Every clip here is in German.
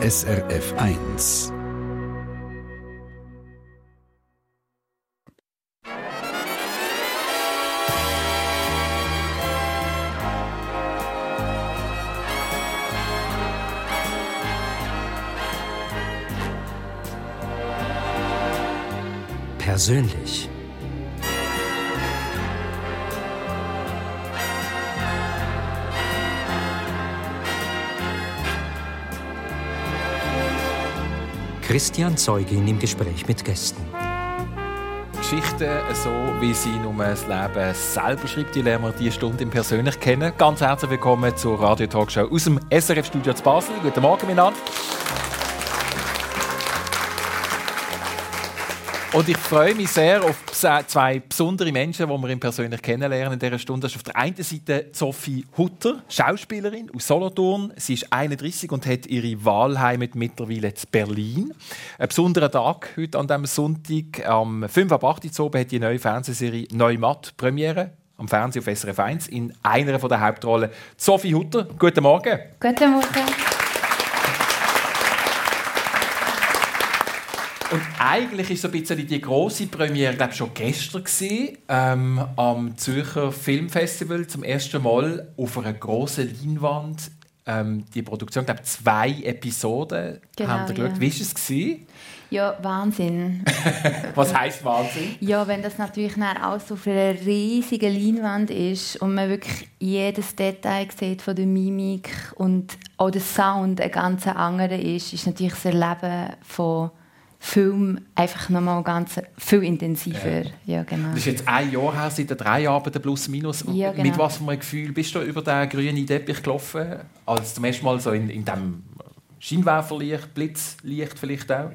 SRF 1. Persönlich. Christian Zeugin im Gespräch mit Gästen. Geschichten, so wie sie nur das Leben selber schreibt, die lernen wir diese Stunde im persönlich kennen. Ganz herzlich willkommen zur Radio Talkshow aus dem SRF-Studio zu Basel. Guten Morgen miteinander. Und ich freue mich sehr auf zwei besondere Menschen, die wir ihn persönlich kennenlernen in dieser Stunde. Das ist auf der einen Seite Sophie Hutter, Schauspielerin aus Solothurn. Sie ist 31 und hat ihre Wahlheimat mittlerweile in Berlin. Ein besonderer Tag heute an diesem Sonntag. Am 5 ab 8 Uhr hat die neue Fernsehserie Neumatt Premiere am Fernsehen auf SRF 1 in einer der Hauptrollen. Sophie Hutter, guten Morgen. Guten Morgen. Und eigentlich ist so ein bisschen die große Premiere, glaube schon gestern gewesen, ähm, am Zürcher Filmfestival zum ersten Mal auf einer großen Leinwand. Ähm, die Produktion, glaube zwei Episoden genau, haben geschaut. Ja. Wie war es gewesen? Ja, Wahnsinn. Was heißt Wahnsinn? Ja, wenn das natürlich auch so auf einer riesigen Leinwand ist und man wirklich jedes Detail sieht von der Mimik und auch der Sound ein ganz anderer ist, ist natürlich das Erleben von Film einfach nochmal ganz viel intensiver. Ja. ja. genau. Das ist jetzt ein Jahr her, seit drei Arbeiten plus minus. Ja, genau. Mit was für einem Gefühl bist du über den grünen Teppich gelaufen? Als zum ersten Mal so in, in diesem Scheinwerferlicht, Blitzlicht vielleicht auch?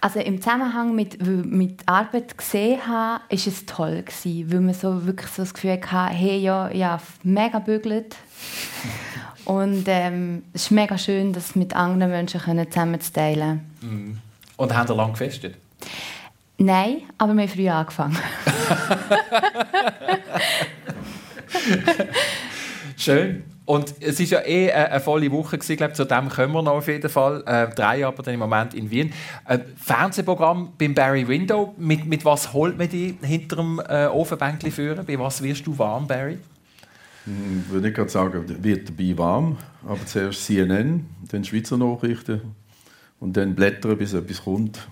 Also im Zusammenhang mit, mit Arbeit gesehen habe, ist es toll gewesen, weil man so wirklich so das Gefühl hatte, hey, ja, ja mega bügelt. Und ähm, es ist mega schön, das mit anderen Menschen zusammen zu teilen. Mhm. Und haben ihr lange gefestet? Nein, aber wir haben früh angefangen. Schön. Und es war ja eh eine, volle Woche gewesen, glaube zu dem kommen wir noch auf jeden Fall. Äh, drei aber dann im Moment in Wien. Äh, Fernsehprogramm beim Barry Window. Mit, mit was holt man die hinter dem äh, Ofenbänkchen führen? Bei was wirst du warm, Barry? Hm, ich würde gerade sagen, wird dabei warm. Aber zuerst CNN, dann Schweizer Nachrichten, und dann blättern, bis etwas kommt,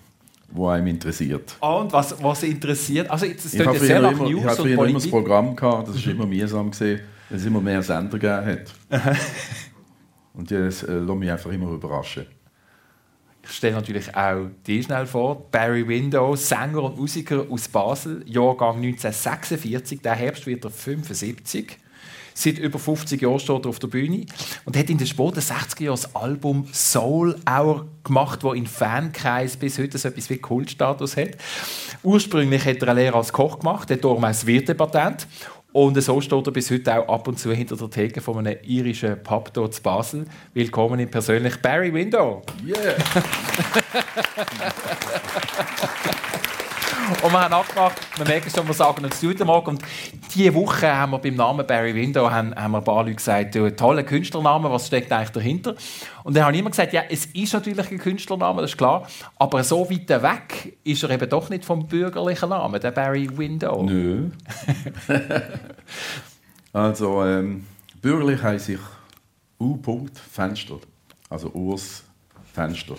was einem interessiert. Ah, und was, was interessiert? Also, jetzt, ich habe früher, immer, ich habe früher immer das Programm gehabt, das war immer mühsam, gewesen, weil es immer mehr Sender gegeben hat. und das äh, lässt mich einfach immer überraschen. Ich stelle natürlich auch die schnell vor. Barry Windows, Sänger und Musiker aus Basel, Jahrgang 1946. Der Herbst wird er 75. Seit über 50 Jahren steht er auf der Bühne und hat in den späten 60er Jahren das Album Soul Hour gemacht, das in Fankreis bis heute so etwas wie Kultstatus hat. Ursprünglich hat er eine Lehre als Koch gemacht, hat darum ein Wirtepatent und so steht er bis heute auch ab und zu hinter der Theke von einem irischen Pub dort zu Basel. Willkommen in persönlich Barry Window. Yeah! Und wir haben abgemacht, wir merken schon, wir sagen uns Guten Morgen. Und diese Woche haben wir beim Namen Barry Window haben, haben wir ein paar Leute gesagt, du, toller Künstlername, was steckt eigentlich dahinter? Und dann haben immer gesagt, ja, es ist natürlich ein Künstlername, das ist klar, aber so weit weg ist er eben doch nicht vom bürgerlichen Namen, der Barry Window. Nö. also, ähm, bürgerlich heiße ich U. Fenster. Also Urs Fenster.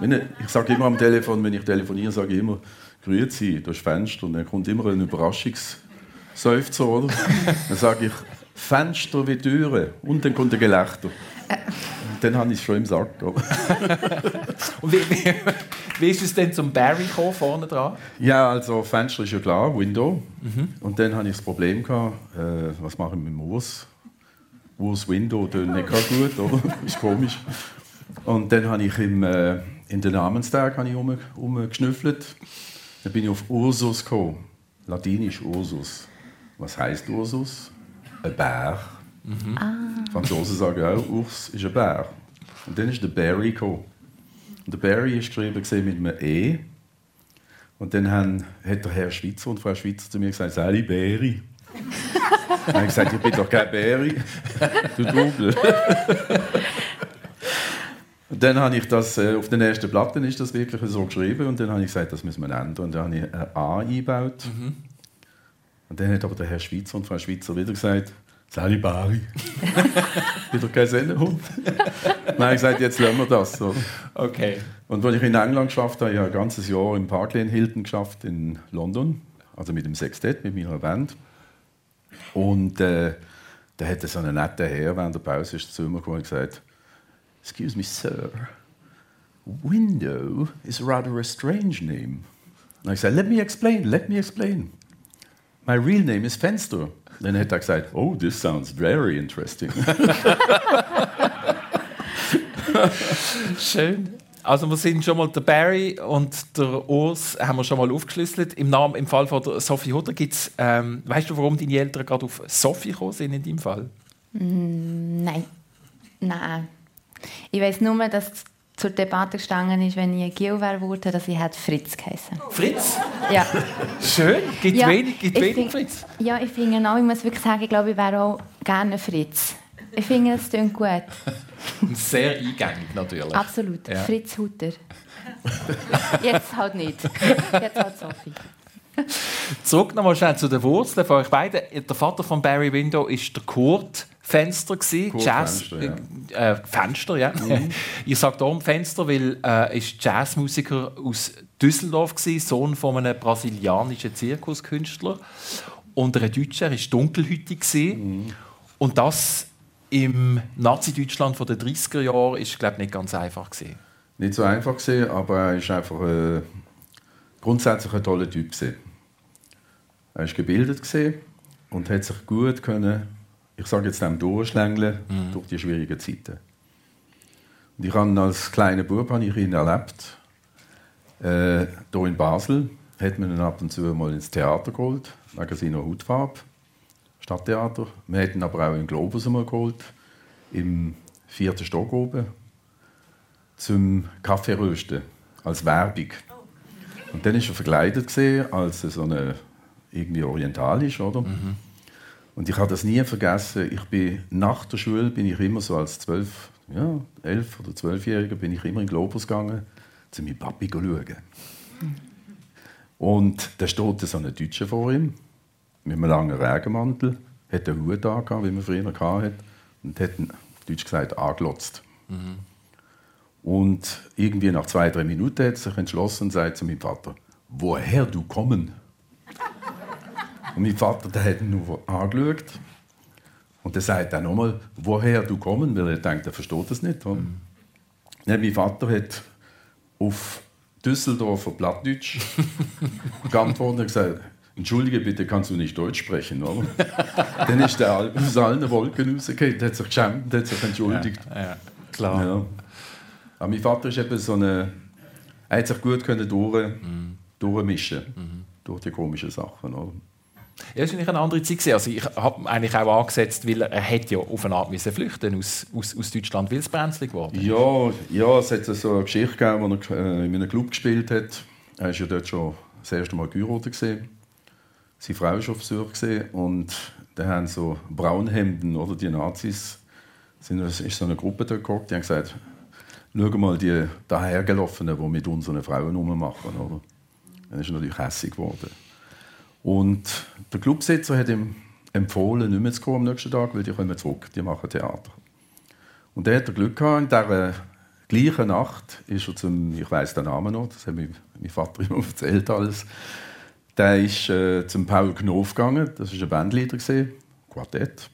Ich sage immer am Telefon, wenn ich telefoniere, sage ich immer, Grüezi, das Fenster. Und dann kommt immer ein Überraschungsseufzer, oder? dann sage ich, Fenster wie Türen. Und dann kommt ein Gelächter. Und dann habe ich es schon im Sack. Und wie, wie, wie, ist es denn zum Barry gekommen, vorne dran? Ja, also Fenster ist ja klar, Window. Mhm. Und dann hatte ich das Problem, gehabt, äh, was mache ich mit dem Urs? Urs Window tönt nicht gut, oder? ist komisch. Und dann habe ich im, äh, in den Namenstag um, umgeschnüffelt. Dann bin ich auf Ursus gekommen. Latinisch Ursus. Was heißt Ursus? Ein Bär. Mhm. Ah. Franzosen sagen auch, Urs ist ein Bär. Und dann ist der Barry gekommen. Und der Barry ist geschrieben mit einem E. Und dann haben, hat der Herr Schweizer und Frau Schweizer zu mir gesagt, Sally Barry. dann habe ich gesagt, ich bin doch kein Barry. Du Double. Und dann habe ich das, äh, auf den ersten Platten ist das wirklich so geschrieben und dann habe ich gesagt, das müssen wir ändern. Und dann habe ich ein A eingebaut. Mhm. Und dann hat aber der Herr Schweizer und Frau Schweizer wieder gesagt, Sali Bari. wieder kein Sennenhund. dann habe ich gesagt, jetzt lassen wir das. Oder? Okay. Und als ich in England geschafft habe, ich habe ein ganzes Jahr im Park Lane Hilton geschafft in London, also mit dem Sextett, mit meiner Band. Und äh, da hatte so einen netten Herr während der Pause ist zu mir gekommen und gesagt, Excuse me, sir, Window is rather a strange name. And I said, let me explain, let me explain. My real name is Fenster. Dann hat er gesagt, oh, this sounds very interesting. Schön. Also wir sind schon mal der Barry und der Urs haben wir schon mal aufgeschlüsselt. Im, Namen, im Fall von der Sophie Hutter gibt es, ähm, weißt du, warum deine Eltern gerade auf Sophie gekommen sind in deinem Fall? Mm, nein. Nein. Ich weiß nur, dass zur Debatte gestanden ist, wenn ich Geo wäre, wurde, dass ich hätte Fritz geheißen. Fritz? Ja. Schön. Gibt ja, wenig, gibt wenig find, Fritz? Ja, ich finde auch, ich muss wirklich sagen, ich glaube, ich wäre auch gerne Fritz. Ich finde, es klingt gut. Sehr eingängig natürlich. Absolut. Ja. Fritz Hutter. Jetzt halt nicht. Jetzt halt Sophie. Zurück nochmal schnell zu den Wurzeln von euch beiden. Der Vater von Barry Window ist der Kurt Fenster Kurt Jazz Fenster, ja. Äh, Fenster, ja. Mhm. ich sage darum Fenster, weil er ist Jazzmusiker aus Düsseldorf war, Sohn von einem brasilianischen Zirkuskünstler und einer Deutschen. Er war dunkelhütig mhm. und das im Nazi-Deutschland der 30er Jahre ist glaube nicht ganz einfach gewesen. Nicht so einfach gewesen, aber er ist einfach äh, grundsätzlich ein toller Typ gewesen. Er ist gebildet gewesen und hat sich gut können ich sage jetzt dem durchschlängeln mhm. durch die schwierigen Zeiten. Und ich habe als kleiner Bub habe ich ihn erlebt. Äh, hier in Basel hat man ihn ab und zu mal ins Theater geholt, wegen seiner Hautfarbe. Stadttheater. Wir hätten aber auch in Globus einmal geholt, im vierten Stock oben, zum Kaffeerösten, als Werbung. Und dann war er verkleidet als so eine irgendwie orientalisch, oder? Mhm. Und ich habe das nie vergessen. Ich bin nach der Schule bin ich immer so als zwölf, ja, elf oder zwölfjähriger bin ich immer in Globus gegangen, zu meinem Papi schauen. Und da steht so ein Deutscher vor ihm mit einem langen Regenmantel, hat einen Hut an, wie man früher hatte, und hat ihn, Deutsch gesagt, angelotzt. Mhm. Und irgendwie nach zwei, drei Minuten hat er sich entschlossen und sagt zu meinem Vater, woher du kommen? Und mein Vater der hat ihn nur angeschaut. Und er sagt dann nochmal, woher du kommst, weil er denkt, er versteht das nicht. Mhm. Ja, mein Vater hat auf Düsseldorfer Plattdeutsch geantwortet und gesagt, Entschuldige bitte, kannst du nicht Deutsch sprechen, oder? Dann ist der aus allen Wolken rausgekommen, hat sich geschämt und hat sich entschuldigt. Ja, ja klar. Ja. Aber mein Vater ist eben so eine, er hat sich gut können durch, mhm. durchmischen mhm. durch die komischen Sachen. Oder? Ja, das war eine andere Zeit. Also ich habe eigentlich auch angesetzt, weil er hätte ja auf eine Art müssen flüchten aus, aus, aus Deutschland, weil es brenzlig geworden Ja, ja, es hat so eine Geschichte gegeben, wo er äh, in einem Club gespielt hat. Er war ja dort schon das erste Mal geheiratet. Seine Frau war schon Friseur und da haben so Braunhemden, oder die Nazis, sind, es ist so eine Gruppe dort geguckt, die haben gesagt, schau mal die dahergelaufenen, die mit unseren Frauen rummachen. Oder? Dann ist er natürlich hässlich geworden. Und der Clubsitzer hat ihm empfohlen, nicht mehr zu kommen am nächsten Tag, weil die kommen zurück, die machen Theater. Und er hat Glück gehabt, in dieser gleichen Nacht ist er zum, ich weiß den Namen noch, das hat mir mein Vater immer erzählt alles, der ist äh, zum Paul Knof gegangen, das war ein Bandleader, Quartett.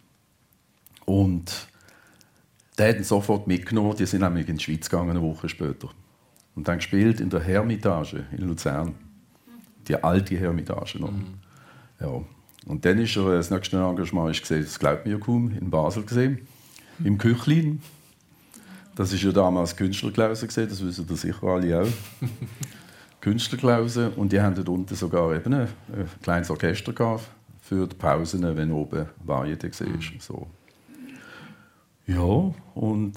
Und der hat ihn sofort mitgenommen, die sind nämlich in die Schweiz gegangen, eine Woche später. Und dann gespielt in der Hermitage in Luzern die alte Hermitage noch. Mhm. Ja. Und dann ist er, das nächste Engagement ist gesehen, das glaubt mir ja kaum, in Basel gesehen, im Küchlin. Das ist ja damals Künstlerklause gesehen, das wissen ihr sicher alle auch. Künstlerklause und die haben dort unten sogar eben ein, ein kleines Orchester gehabt für die Pausen, wenn oben Variete war. Mhm. So. Ja, und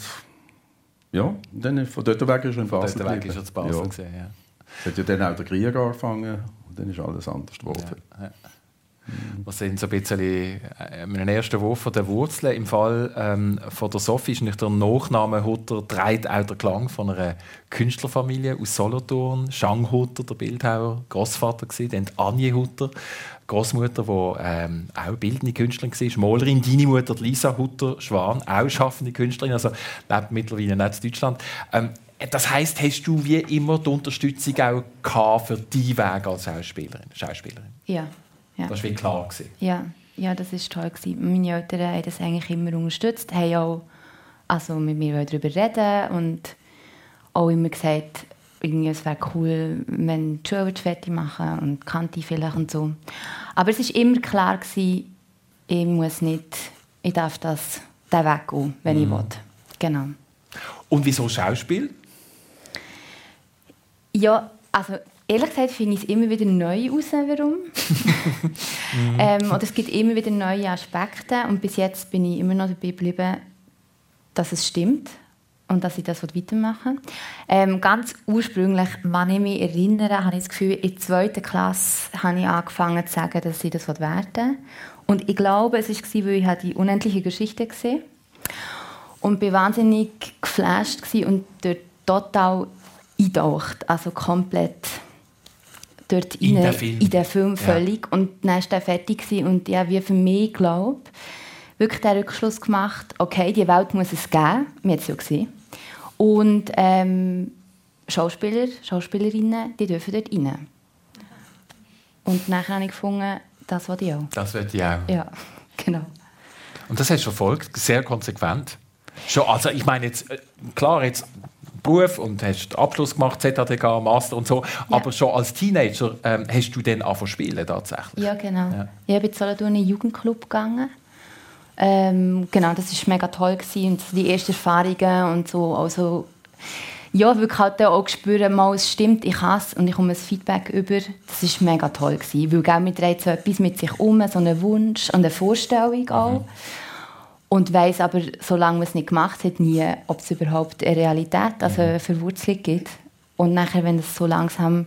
ja, dann von dort weg ist er in Basel. Von dort weg ist er in Basel ja. gesehen, ja. Es hat ja dann auch der Krieg angefangen und dann ist alles anders geworden. Ja, ja. Wir sind so ein bisschen äh, einen ersten Wurf von der Wurzeln. Im Fall ähm, von der Sophie ist nicht der Nachname Hutter, trägt auch der Klang von einer Künstlerfamilie aus Solothurn. Jean Hutter, der Bildhauer, Großvater war, dann Anje Hutter, Großmutter, die ähm, auch bildende Künstlerin war, Malerin. Deine Mutter, Lisa Hutter, Schwan, auch schaffende Künstlerin, also lebt mittlerweile nicht in Deutschland. Ähm, das heißt, hast du wie immer die Unterstützung auch für deinen Weg als Schauspielerin? Schauspielerin? Ja. ja. Das war wie klar. Gewesen. Ja. ja, das war toll. Gewesen. Meine Eltern haben das eigentlich immer unterstützt, haben auch also mit mir darüber reden und auch immer gesagt, irgendwie, es wäre cool, wenn die Schule fertig machen und Kanti vielleicht und so. Aber es war immer klar, gewesen, ich muss nicht, ich darf das, den Weg gehen, wenn mm. ich mhm. will. Genau. Und wieso Schauspiel? Ja, also ehrlich gesagt finde ich es immer wieder neu heraus, warum. ähm, oder es gibt immer wieder neue Aspekte und bis jetzt bin ich immer noch dabei geblieben, dass es stimmt und dass ich das weitermachen will. Ähm, ganz ursprünglich, wenn ich mich erinnere, habe ich das Gefühl, in der zweiten Klasse habe ich angefangen zu sagen, dass ich das werden will. Und ich glaube, es war, weil ich die unendliche Geschichte gesehen und war wahnsinnig geflasht und dort total eintaucht, also komplett dort in, rein, den Film, in den Film völlig. Ja. Und dann war er fertig und ja, wie für mich, glaube wirklich den Rückschluss gemacht, okay, die Welt muss es geben, wir haben es ja gesehen. Und ähm, Schauspieler, Schauspielerinnen, die dürfen dort rein. Und nachher habe ich gefunden, das will ich auch. Das will ich auch. Ja, genau. Und das hast du verfolgt, sehr konsequent. Schon, also ich meine jetzt, äh, klar, jetzt Beruf und hast Abschluss gemacht, ZHDK, Master und so. Ja. Aber schon als Teenager ähm, hast du dann angefangen spielen tatsächlich? Ja, genau. Ja. Ich bin Solothurn in Jugendclub gegangen. Ähm, genau, das war mega toll gewesen. und die ersten Erfahrungen und so. Also, ja, wirklich halt auch spüren, mal, es stimmt, ich hasse und ich komme ein Feedback über. Das war mega toll gewesen, weil man trägt so etwas mit sich um, so einen Wunsch und eine Vorstellung auch. Mhm und weiß aber, solange man es nicht gemacht hat, nie, ob es überhaupt eine Realität, also eine Verwurzelung gibt. Und nachher, wenn es so langsam,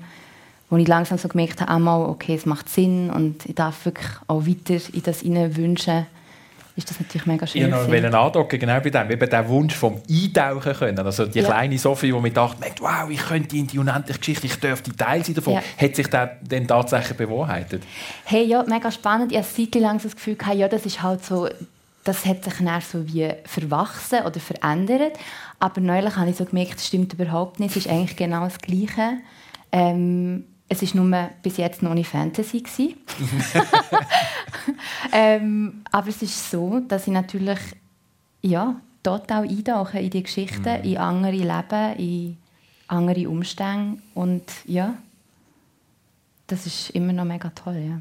wo ich langsam so gemerkt habe, einmal, okay, es macht Sinn und ich darf wirklich auch weiter in das wünschen, ist das natürlich mega schön. Ich wollte andocken, genau bei dem, eben der Wunsch vom Eintauchen können. Also die ja. kleine Sophie, die mir dachte, wow, ich könnte in die unendliche Geschichte, ich dürfte Teil sein davon, ja. hat sich dann, dann tatsächlich bewahrheitet? Hey, ja, mega spannend. Ich hatte Zeit lang so das Gefühl, ja, das ist halt so das hat sich dann so wie verwachsen oder verändert. Aber neulich habe ich so gemerkt, das stimmt überhaupt nicht. Es ist eigentlich genau das Gleiche. Ähm, es war nur bis jetzt noch nicht Fantasy. ähm, aber es ist so, dass ich natürlich ja, total eintauche in die Geschichten, mhm. in andere Leben, in andere Umstände. Und ja, das ist immer noch mega toll. Ja.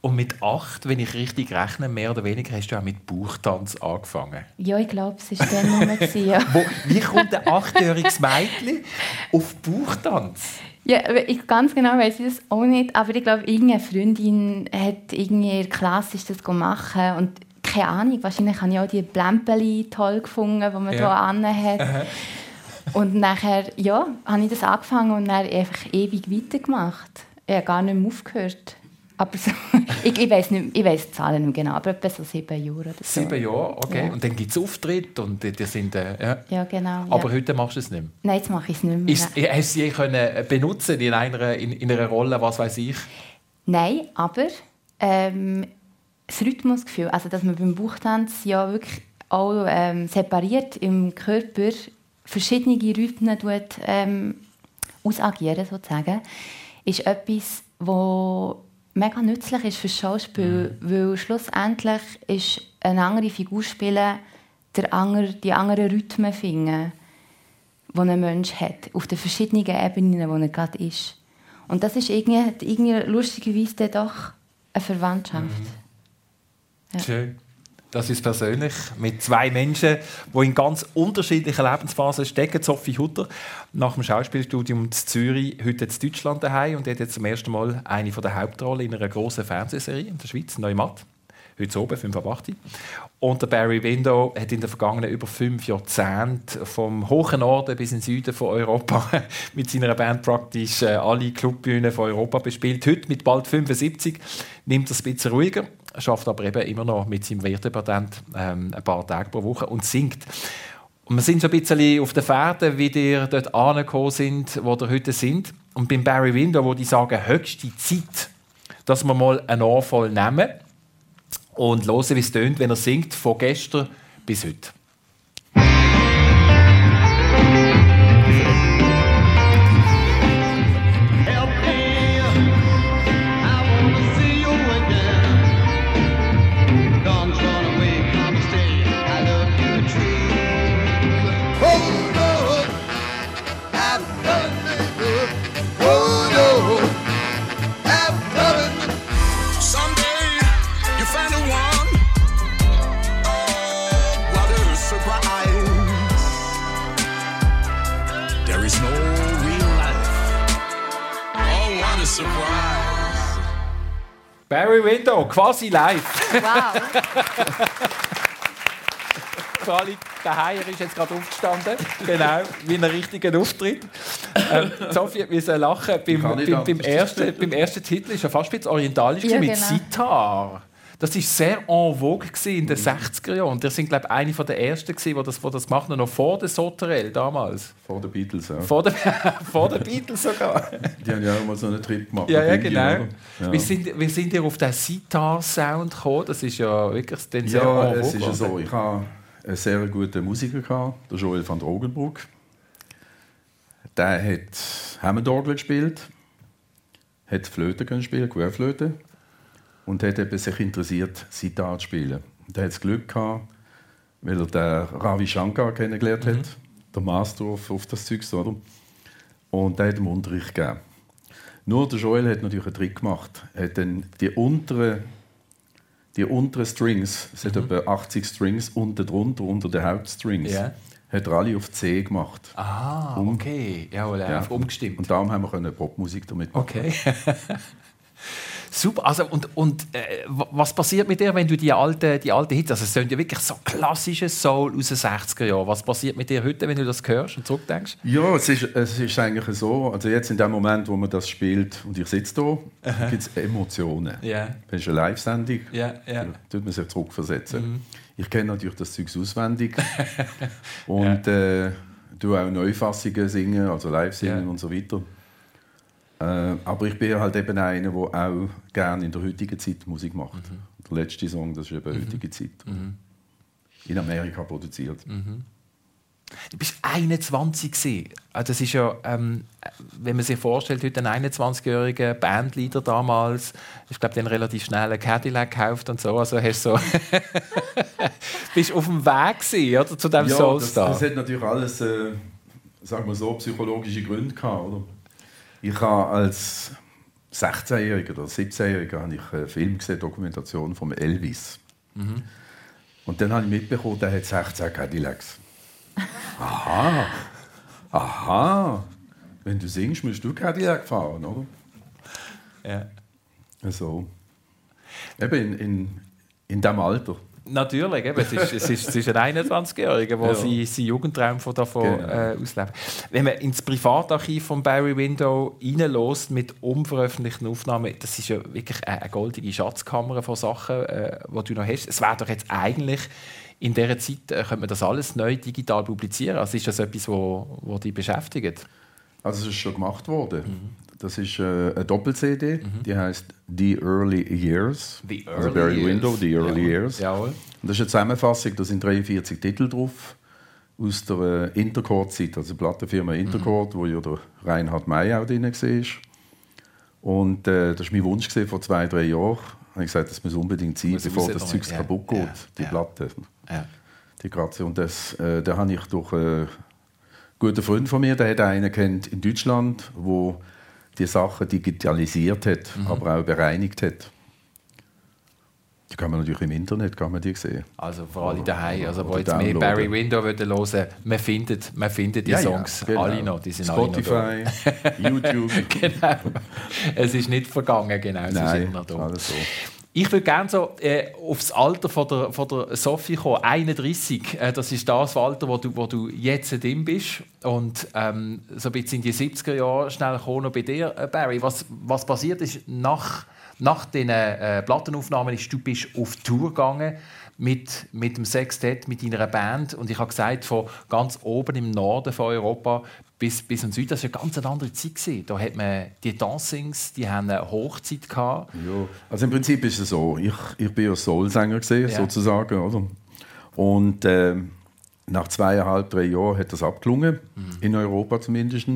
Und mit acht, wenn ich richtig rechne, mehr oder weniger, hast du auch mit Bauchtanz angefangen. Ja, ich glaube, es war dann nur. ja. Wo, wie kommt ein achtjähriges Mädchen auf Bauchtanz? Ja, ich ganz genau weiß ich das auch nicht, aber ich glaube, irgendeine Freundin hat irgendwie klassisch das gemacht und keine Ahnung, wahrscheinlich habe ich auch die Blempeli toll gefunden, die man ja. hier anhat. Und nachher, ja, habe ich das angefangen und dann einfach ewig weitergemacht. Ich habe gar nicht mehr aufgehört. Aber so, ich, ich weiß nicht, ich weiß die Zahlen nicht genau, aber etwa so sieben Jahre oder so. Sieben Jahre, okay. Ja. Und dann gibt es Auftritte und die, die sind, äh, ja. ja. genau. Aber ja. heute machst du es nicht mehr? Nein, jetzt mache ich es nicht mehr. Ist, hast du sie können benutzen in einer, in, in einer Rolle, was weiß ich? Nein, aber ähm, das Rhythmusgefühl, also dass man beim Buchtanz ja wirklich auch ähm, separiert im Körper verschiedene Rhythmen tut, ähm, ausagieren sozusagen, ist etwas, wo mega nützlich ist für Schauspiel, mhm. weil schlussendlich ist eine andere Figur spielen, der andere, die anderen Rhythmen finden, die ein Mensch hat, auf den verschiedenen Ebenen, wo er gerade ist. Und das ist irgendwie, irgendwie lustigerweise doch eine Verwandtschaft. Mhm. Ja. Schön. Das ist persönlich mit zwei Menschen, die in ganz unterschiedlichen Lebensphasen stecken. Sophie Hutter nach dem Schauspielstudium in Zürich, heute in Deutschland daheim und hat jetzt zum ersten Mal eine von der Hauptrollen in einer großen Fernsehserie in der Schweiz, Neumatt. heute oben, 5 ab 8. Und der Barry Window hat in den vergangenen über fünf Jahrzehnten vom hohen Norden bis in den Süden von Europa mit seiner Band praktisch äh, alle Clubbühnen von Europa bespielt. Heute mit bald 75 nimmt er es ein bisschen ruhiger, schafft aber eben immer noch mit seinem Wertepatent ähm, ein paar Tage pro Woche und singt. Und wir sind so ein bisschen auf der Fährte, wie die dort angekommen sind, wo wir heute sind. Und beim Barry Window, wo die sagen, höchste Zeit, dass wir mal einen Anfall nehmen und hören, wie es tönt, wenn er singt, von gestern bis heute. Barry Window, quasi live. Wow. Charlie, der Heier ist jetzt gerade aufgestanden. Genau, wie ein richtiger Auftritt. Ähm, Sophie hat müssen lachen. Beim, beim, beim, ersten, beim ersten Titel ist ja fast ein bisschen orientalisch Ja, mit genau. Sitar. Das war sehr en vogue in den 60er Jahren. Und ihr sind, glaube ich, eine der ersten, gewesen, die das, die das gemacht haben, noch vor der Sauterelle damals. Vor den Beatles, ja. Vor den vor der Beatles sogar. Die haben ja auch mal so einen Trip gemacht. Ja, ja, genau. Ja. Wie, sind, sind ihr auf den Sitar-Sound gekommen? Das ist ja wirklich dann sehr Ja, es ist ja so. Ich habe einen sehr guten Musiker, gehabt, der Joel van Drogenbroek. Der hat Hammondorgel gespielt, hat Flöte spielen, Querflöte und hat eben sich interessiert, Sitar zu spielen. Er hat das Glück gehabt, weil er den Ravi Shankar kennengelernt hat, der Master auf, auf das Zeug, oder? Und der hat ihm Unterricht gegeben. Nur der Joel hat natürlich einen Trick gemacht. Er hat dann die unteren die unteren Strings, es hat etwa 80 Strings unten drunter, unter den Hauptstrings, Ja. hat er alle auf C gemacht. Ah, okay. Jawohl, Ja. umgestimmt. Und darum haben wir Popmusik damit machen. Okay. Super. Also, und und äh, wa- was passiert mit dir, wenn du die alten, die alten Hits, also es sind ja wirklich so klassische Soul aus den 60er Jahren. Was passiert mit dir heute, wenn du das hörst und zurückdenkst? Ja, es ist, es ist eigentlich so, also jetzt in dem Moment, wo man das spielt und ich sitze da, gibt es Emotionen. Ja. Das ist eine Live-Sendung, Ja, ja. da tut man sich zurückversetzen. Mhm. Ich kenne natürlich das Zeug auswendig und äh, tue auch Neufassungen singen, also live singen Ja. und so weiter. Äh, aber ich bin halt eben einer, der auch gerne in der heutigen Zeit Musik macht. Mhm. Der letzte Song, das ist eben heutige Zeit. In Amerika produziert. Mhm. Du bist 21 gewesen. Also das ist ja, ähm, wenn man sich vorstellt, heute ein 21-jähriger Bandleader damals, ich glaube, dann relativ schnell einen Cadillac gekauft und so, also hast so bist auf dem Weg gewesen, oder, zu diesem Ja, das, Soulstar. das hat natürlich alles, äh, sagen wir so, psychologische Gründe gehabt, oder? Ich habe als 16-Jähriger oder 17-Jähriger habe ich einen Film gesehen, Dokumentation von Elvis. Mhm. Und dann habe ich mitbekommen, der hat 16 Cadillacs. Aha, aha. Wenn du singst, musst du Cadillac fahren, oder? ja. Also, eben in, in, in diesem Alter. Natürlich, eben. Es, ist, es, ist, es ist ein 21-Jähriger, der Ja. seinen sein Jugendtraum von davon Genau. äh, auslebt. Wenn man ins Privatarchiv von Barry Window reinlässt mit unveröffentlichten Aufnahmen, das ist ja wirklich eine, goldige Schatzkammer von Sachen, äh, die du noch hast. Es wäre doch jetzt eigentlich in dieser Zeit, äh, könnte man das alles neu digital publizieren. Also ist das etwas, wo, wo dich beschäftigt? Also es ist schon gemacht worden. Mhm. Das ist äh, eine Doppel-CD, die heißt The Early Years. The also Early Barry Years. Window, The Early Jawohl. Years. Jawohl. Und das ist eine Zusammenfassung, da sind 43 Titel drauf aus der äh, Intercord-Zeit, also die Plattenfirma Mhm. Intercord, wo ja der Reinhard May auch drin war. Und äh, das war mein Wunsch gewesen, vor zwei, drei Jahren. Habe ich gesagt, das muss unbedingt sein, Muss bevor das. Zeug Ja, kaputt geht, ja, die ja. Platte. Ja. Die Grazie. Und das, äh, da habe ich durch äh, einen guten Freund von mir, der hat einen kennt in Deutschland, wo die Sachen digitalisiert hat, Mhm. aber auch bereinigt hat. Die kann man natürlich im Internet kann man die sehen. Also vor allem daheim, also wo jetzt mehr. Barry Window hören wollen, man findet, man findet die Songs genau. alle noch, die sind. Spotify, YouTube. Genau. Es ist nicht vergangen, genau, es ist Nein, immer noch da. alles so. Ich würde gerne so äh, auf das Alter von der, von der Sophie kommen. 31, äh, das ist das Alter, wo du, wo du jetzt drin bist. Und ähm, so ein bisschen in die 70er Jahre schnell kommen bei dir, äh, Barry. Was, was passiert ist nach, nach den äh, Plattenaufnahmen, ist, du bist auf Tour gegangen mit, mit dem Sextett, mit deiner Band. Und ich habe gesagt, von ganz oben im Norden von Europa bis, bis in den Süden, das war eine ganz andere Zeit. gewesen. Da hat man die Dancings, die haben eine Hochzeit gehabt. Ja, also im Prinzip ist es so, ich, ich bin ja Soulsänger Ja. sozusagen, oder? Und äh, nach zweieinhalb, drei Jahren hat das abgelungen, in Europa zumindest.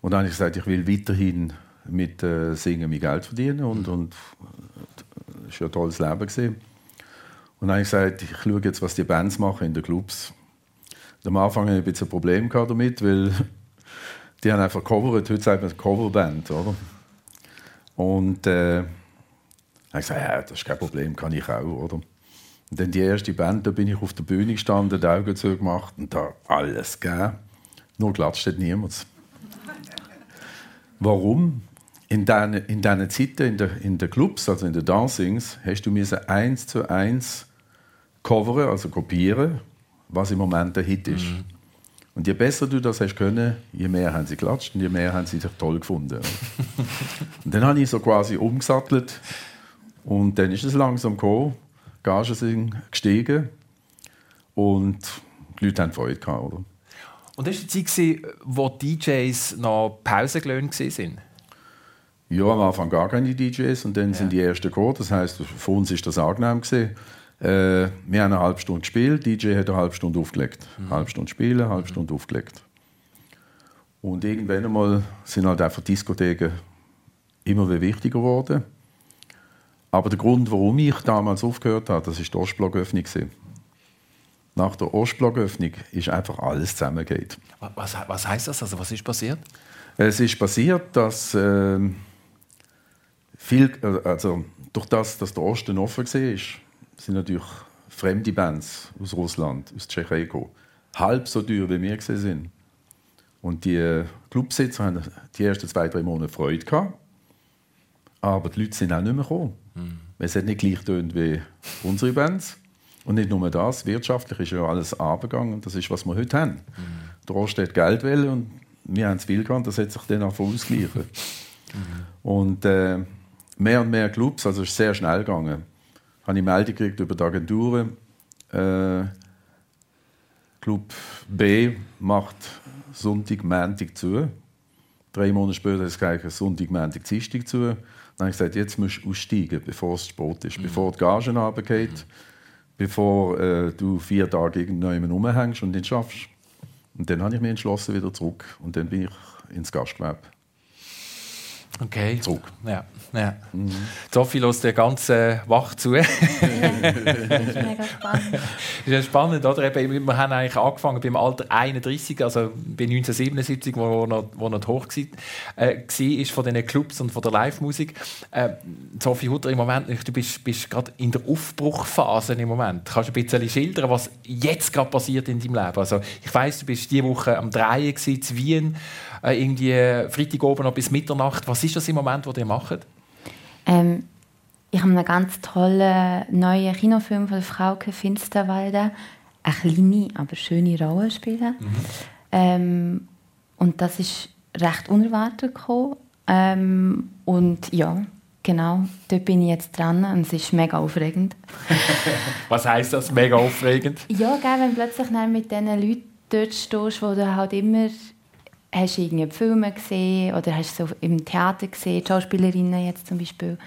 Und dann habe ich gesagt, ich will weiterhin mit äh, Singen mein Geld verdienen und, und äh, es war ein tolles Leben. Gewesen. Und dann habe ich gesagt, ich schaue jetzt, was die Bands machen in den Clubs. Am Anfang hatte ich ein bisschen ein Problem damit, weil die haben einfach covert, heute sagt man Coverband, oder? Und äh, habe gesagt, ja, das ist kein Problem, kann ich auch, oder? Und dann die erste Band, da bin ich auf der Bühne gestanden, die Augen zugemacht und da alles gegeben. Nur klatscht niemand. Warum? In diesen in diesen Zeiten, in den in den Clubs, also in den Dancings, hast du müssen eins zu eins coveren, also kopieren, was im Moment der Hit ist. Und je besser du das hast können, je mehr haben sie geklatscht und je mehr haben sie sich toll gefunden. und dann habe ich so quasi umgesattelt und dann ist es langsam gekommen, Gagen sind gestiegen und die Leute haben Freude gehabt, oder? Und das war die Zeit, wo DJs noch Pausengelöhne waren. Ja, am Anfang gar keine DJs und dann sind die ersten gekommen. Das heisst, für uns ist das angenehm gewesen. Äh, wir haben eine halbe Stunde gespielt, DJ hat eine halbe Stunde aufgelegt. Eine halbe Stunde spielen, eine halbe Stunde aufgelegt. Und irgendwann einmal sind halt einfach Diskotheken immer wieder wichtiger geworden. Aber der Grund, warum ich damals aufgehört habe, das ist die Ostblocköffnung. Nach der Ostblocköffnung ist einfach alles zusammengeht. Was, was heißt das? Also, was ist passiert? Es ist passiert, dass ähm, viel, äh, also durch das, dass der Osten offen war, sind natürlich fremde Bands aus Russland, aus der Tschechei gekommen. Halb so teuer, wie wir gewesen sind. Und die äh, Clubsitzer haben die ersten zwei, drei Monate Freude gehabt. Aber die Leute sind auch nicht mehr gekommen. Es hat nicht gleich tönt wie unsere Bands. Und nicht nur das, wirtschaftlich ist ja alles abgegangen. Und das ist, was wir heute haben. Der Osten hat Geld wollen und wir haben zu viel gehabt. Das hat sich dann auch ausgeglichen. Und äh, mehr und mehr Clubs, also es ist sehr schnell gegangen. Habe ich Meldung gekriegt über die Agenturen. Äh, Club B macht Sonntag, Montag zu. Drei Monate später ist es Sonntag, Montag, Dienstag zu. Dann habe ich gesagt, jetzt musst du aussteigen, bevor es Sport ist, bevor die Gage runtergeht, bevor äh, du vier Tage irgendjemand rumhängst und den schaffst. Und dann habe ich mich entschlossen, wieder zurück. Und dann bin ich ins Gastgewerbe. Okay. Zurück. Ja. ja. Sophie lässt dir ganz äh, wach zu. Das ist mega spannend. Das ist ja spannend, oder? Eben, Wir haben eigentlich angefangen beim Alter 31, also bei 1977, wo noch, wo noch hoch war, äh, war von diesen Clubs und von der Live-Musik. Äh, Sophie Hutter, im Moment, du bist, bist gerade in der Aufbruchphase im Moment. Kannst du ein bisschen schildern, was jetzt gerade passiert in deinem Leben? Also, ich weiss, du bist diese Woche am Dreien in Wien, äh, irgendwie Freitag oben noch bis Mitternacht. Was ist das im Moment, was ihr macht? Ähm, ich habe einen ganz tollen neuen Kinofilm von Frauke Finsterwalde. Eine kleine, aber schöne Rolle spielen. Ähm, und das ist recht unerwartet gekommen. Ähm, und ja, genau, dort bin ich jetzt dran und es ist mega aufregend. Was heisst das? Mega aufregend. Ja, gell, wenn du plötzlich mit diesen Leuten dort stehst, wo du halt immer hast du irgendwie Filme gesehen oder hast so im Theater gesehen, Schauspielerinnen jetzt zum Beispiel.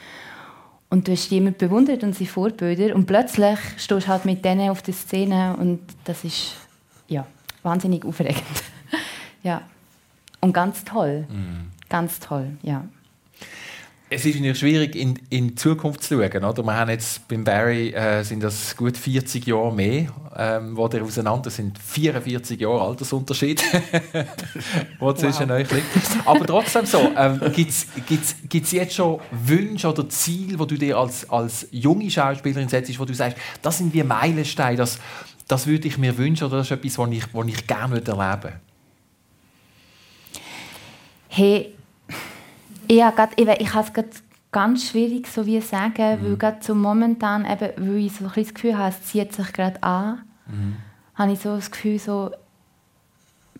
Und du hast immer bewundert und sie Vorbilder und plötzlich stehst du halt mit denen auf der Szene und das ist ja, wahnsinnig aufregend. ja. Und ganz toll. Ganz toll, ja. Es ist natürlich schwierig, in, in die Zukunft zu schauen. Oder? Wir haben jetzt beim Barry äh, sind das gut 40 Jahre mehr, ähm, wo der auseinander sind. 44 Jahre Altersunterschied, wo zwischen euch liegt. Aber trotzdem so, ähm, gibt es jetzt schon Wünsche oder Ziele, wo du dir als, als junge Schauspielerin setzt, wo du sagst, das sind wie Meilensteine, das, das würde ich mir wünschen oder das ist etwas, was ich, was ich gerne erleben würde? Hey, ich habe grad, ich, ich habe es ganz schwierig so wie sagen, weil gerade so momentan, eben, weil ich so ein das Gefühl habe, es zieht sich gerade an, habe ich so das Gefühl, so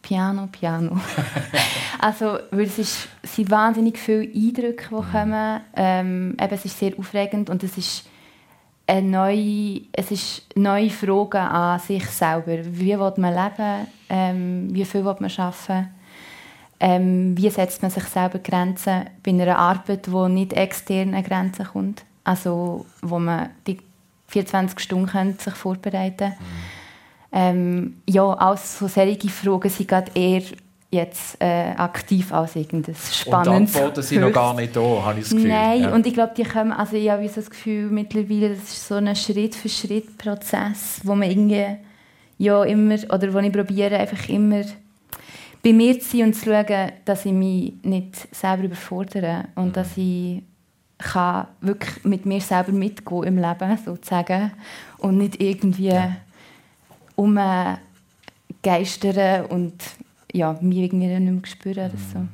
Piano, Piano. also, weil es, ist, es sind wahnsinnig viele Eindrücke, die kommen. Ähm, eben, es ist sehr aufregend und es ist eine neue, es ist neue Fragen an sich selber. Wie will man leben? Ähm, wie viel will man arbeiten? Ähm, wie setzt man sich selber Grenzen bei einer Arbeit, die nicht extern an Grenzen kommt? Also, wo man die 24 Stunden könnte sich vorbereiten könnte. Ähm, ja, alles so solche Fragen sind gerade eher jetzt äh, aktiv als irgendein Und die spannendes Antworten sind noch gar nicht da, habe ich das Gefühl. Nein, Ja. und ich glaube, die kommen, also ich habe so das Gefühl mittlerweile, das ist so ein Schritt-für-Schritt-Prozess, wo man irgendwie ja immer, oder wo ich probiere, einfach immer bei mir zu sein und zu schauen, dass ich mich nicht selber überfordere Mhm. und dass ich kann wirklich mit mir selber mitgehen im Leben, sozusagen, und nicht irgendwie umgeistern und ja, mich irgendwie nicht mehr spüren oder so.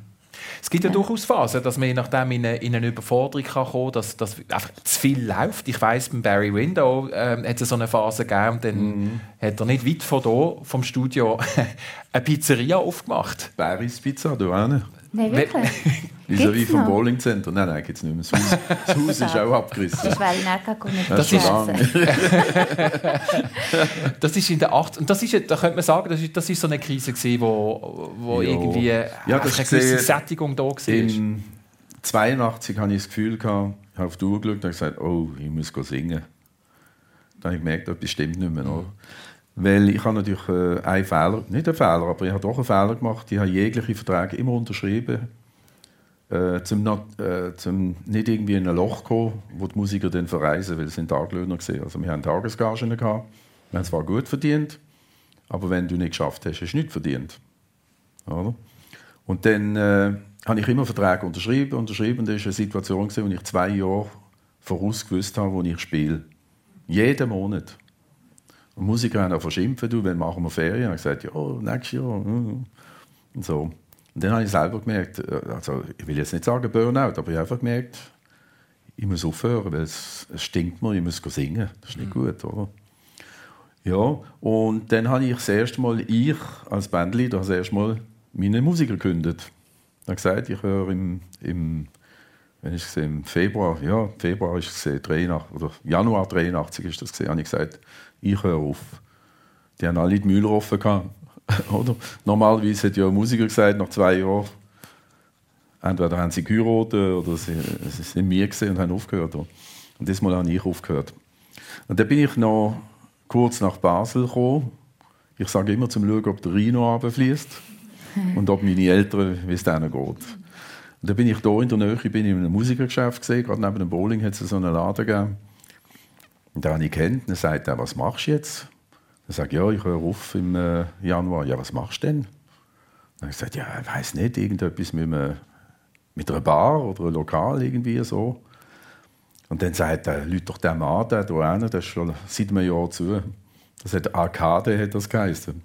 Es gibt ja, durchaus Phasen, dass man je nachdem in eine, in eine Überforderung kann kommen kann, dass, dass einfach zu viel läuft. Ich weiss, beim Barry Window ähm, hat es so eine Phase gegeben und dann hat er nicht weit von hier, vom Studio, eine Pizzeria aufgemacht. Barry's Pizza, da hinten. Nein, wirklich? Vis-à-vis vom noch? Bowling Center. Nein, nein, gibt es nicht mehr. Das Haus, das Haus ist auch abgerissen. Das wäre ich nicht Das ist. Das ist in der 80 und das ist, ja- da könnte man sagen, das ist, das ist so eine Krise gewesen, wo, wo Ja. irgendwie Ja, das eine gewisse gesehen- Sättigung da war. In 82 hatte ich das Gefühl, gehabt, ich habe auf die Uhr geschaut und gesagt, oh, ich muss singen. Dann habe ich gemerkt, etwas stimmt nicht mehr. Oder? Weil ich habe natürlich äh, einen Fehler, nicht einen Fehler, aber ich habe doch einen Fehler gemacht. Ich habe jegliche Verträge immer unterschrieben, äh, zum, äh, zum nicht irgendwie in ein Loch kommen, wo die Musiker dann verreisen, weil es sind Taglöhner gesehen. Also wir haben Tagesgagen gehabt, wir haben zwar gut verdient, aber wenn du nicht geschafft hast, hast du nicht verdient. Oder? Und dann äh, habe ich immer Verträge unterschrieben, unterschrieben. Das war eine Situation, gewesen, wo ich zwei Jahre voraus gewusst habe, wo ich spiele. Jeden Monat. Und Musiker haben auch verschimpft, du, wann machen wir Ferien? Ich habe gesagt, ja, nächstes Jahr. Und so. Und dann habe ich selber gemerkt, äh, also ich will jetzt nicht sagen Burnout, aber ich habe einfach gemerkt, ich muss aufhören, weil es, es stinkt mir, ich muss singen. Das ist nicht gut, oder? Ja, und dann habe ich das erste Mal, ich als Bandleader, das erste Mal meine Musiker gekündigt. Ich habe gesagt, ich höre im, im, wenn ich gesehen, im Februar, ja, Februar ist es gesehen, 83, oder Januar 83 ist das gesehen, habe ich gesagt, ich höre auf. Die haben alle die Müller offen gehabt, oder? Normalerweise hat ja ein Musiker gesagt, nach zwei Jahren, entweder haben sie geheiratet oder sie, sie sind mir gesehen und haben aufgehört. Oder? Und diesmal habe ich aufgehört. Und dann bin ich noch kurz nach Basel gekommen. Ich sage immer zum Schauen, ob der Rhino runterfließt und ob meine Eltern, wie es denen geht. Und dann bin ich hier in der Nähe, bin in einem Musikergeschäft gesehen, gerade neben dem Bowling hat es so einen Laden gegeben. Den habe ich kennt. Dann sagt er, was machst du jetzt? Dann sage ich, ja, ich höre auf im äh, Januar. Ja, was machst du denn? Dann habe ich ja, ich weiß nicht, irgendetwas mit, einem, mit einer Bar oder einem Lokal irgendwie so. Und dann sagt er, Leute doch den Mann, der da hinten, der ist schon seit einem Jahr zu. Das hat Arcade, hat das geheißen.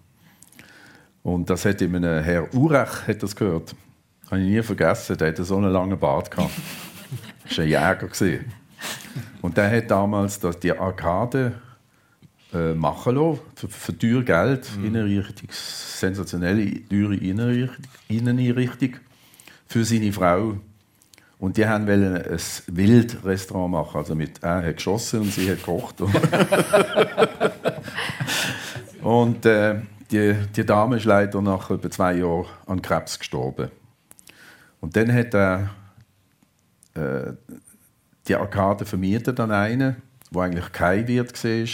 Und das hat ihm ein Herr Urech hat das gehört. Habe ich nie vergessen, der hatte so einen langen Bart. Das war ein Jäger. Und der hat damals das, die Arcade äh, machen lassen, für, für teuer Geld, Inneneinrichtung, sensationelle, teure Inneneinrichtung, Inneneinrichtung für seine Frau. Und die haben wollen ein Wildrestaurant machen, also mit er hat geschossen und sie hat gekocht. und äh, die, die Dame ist leider nach etwa zwei Jahren an Krebs gestorben. Und dann hat er äh, die Arkade vermietet an einen, wo eigentlich kein Wirt war,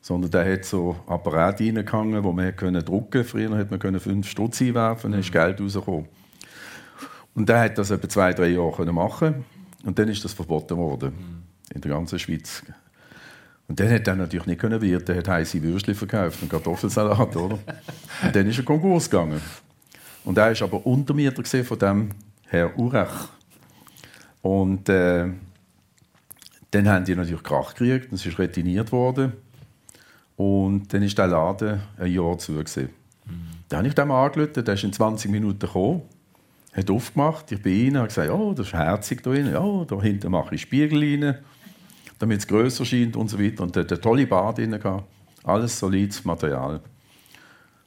sondern der hat so Apparate reingehangen, wo man können drucken Früher hat man können fünf Stutz einwerfen, dann ist Geld rausgekommen. Und der hat das etwa zwei, drei Jahre machen und dann ist das verboten worden in der ganzen Schweiz. Und dann hat er natürlich nicht können wirten, er hat heiße Würstchen verkauft und Kartoffelsalat, oder? Und dann ist er Konkurs gegangen. Und er ist aber Untermieter von dem Herr Urech. Und äh, dann haben die natürlich Krach gekriegt, es ist retiniert worden. Und dann ist der Laden ein Jahr zu. Gewesen. Dann habe ich dem angerufen, der ist in 20 Minuten gekommen, hat aufgemacht, ich bin rein, habe gesagt, oh, das ist herzig da drin, ja, da hinten mache ich Spiegel rein, damit es grösser scheint und so weiter. Und dort eine tolle Bar drin gehabt. Alles solides Material.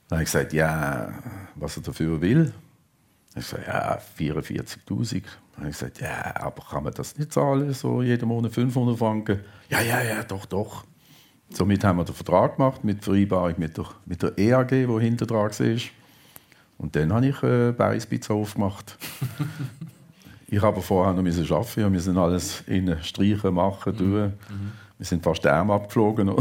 Dann habe ich gesagt, ja, was er dafür will. Ich gesagt, ja, 44'000. Dann habe ich gesagt, ja, aber kann man das nicht zahlen, so jeden Monat 500 Franken? Ja, ja, ja, doch, doch. Somit haben wir den Vertrag gemacht mit Vereinbarung mit der, mit der EAG, die hinter dran war. Und dann habe ich äh, Barry's Pizza aufgemacht. ich habe vorher noch müssen arbeiten. Wir müssen alles innen streichen, machen, tun. Wir sind fast Arme abgeflogen.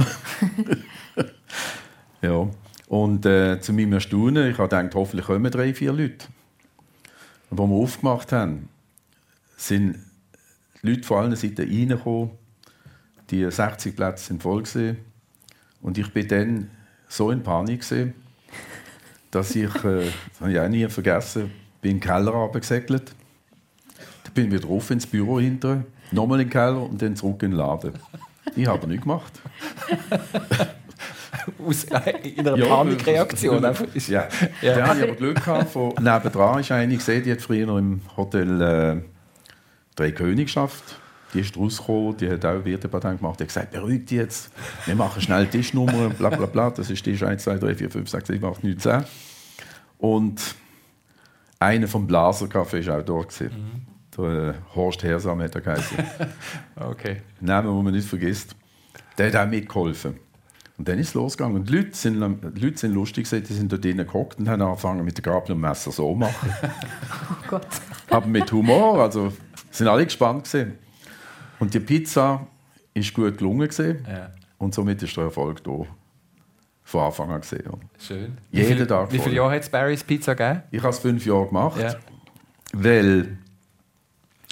ja. Und äh, zu meinem Erstaunen, ich habe gedacht, hoffentlich kommen drei, vier Leute. Als wir aufgemacht haben, sind die Leute von allen Seiten reingekommen. Die 60 Plätze sind voll. Gewesen. Und ich bin dann so in Panik, gewesen, dass ich, äh, das habe ich auch nie vergessen, bin in den Keller runtergesegelt. Dann bin ich wieder rauf ins Büro hinter, nochmal in den Keller und dann zurück in den Laden. Ich habe nichts gemacht. Aus, in einer Ja, Panikreaktion. Ist- Ja. Ja. Dann habe ich aber Glück gehabt. Von nebendran ist eine gesehen, die hat früher im Hotel äh, Drei Könige geschafft. Die ist rausgekommen, die hat auch Wirtepatent gemacht. Die hat gesagt, beruhig dich jetzt, wir machen schnell Tischnummern, bla bla bla. Das ist Tisch 1, 2, 3, 4, 5, 6, 7, 8, 9, 10. Und einer vom Blasercafé war auch dort. gewesen. Der äh, Horst Hersam hat er geheißen. Okay. Namen, den man nicht vergisst. Der hat auch mitgeholfen. Und dann ist es losgegangen. Und die Leute sind, die Leute sind lustig, die sind dort drinnen gehockt und haben angefangen mit der Gabel und dem Messer so zu machen. Oh Gott. Aber mit Humor, also sind alle gespannt gewesen. Und die Pizza ist gut gelungen gewesen. Ja. und somit ist der Erfolg da von Anfang an gesehen. Schön. Jeden wie viel, Tag Wie viele Jahre hat es Barry's Pizza gegeben? Ich habe es fünf Jahre gemacht, Ja. weil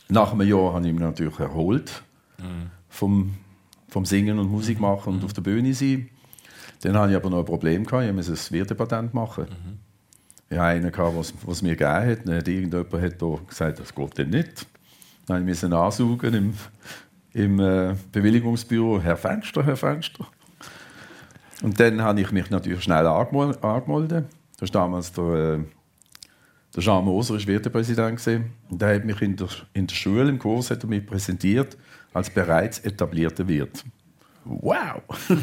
nach einem Jahr habe ich mich natürlich erholt vom, vom Singen und Musik machen und auf der Bühne sein. Dann hatte ich aber noch ein Problem. Gehabt. Ich musste ein Wirtepatent machen. Ich hatte einen, gehabt, was, was mir gegeben hat. Dann hat irgendjemand hat da gesagt, das geht denn nicht. Dann musste ich ansaugen im, im äh, Bewilligungsbüro. Herr Fenster, Herr Fenster. Und dann habe ich mich natürlich schnell angemol- angemeldet. Das war damals der, äh, der Jean Moser, war Wirtepräsident. Und der hat mich in der, in der Schule, im Kurs, hat er mich präsentiert als bereits etablierter Wirt. Wow!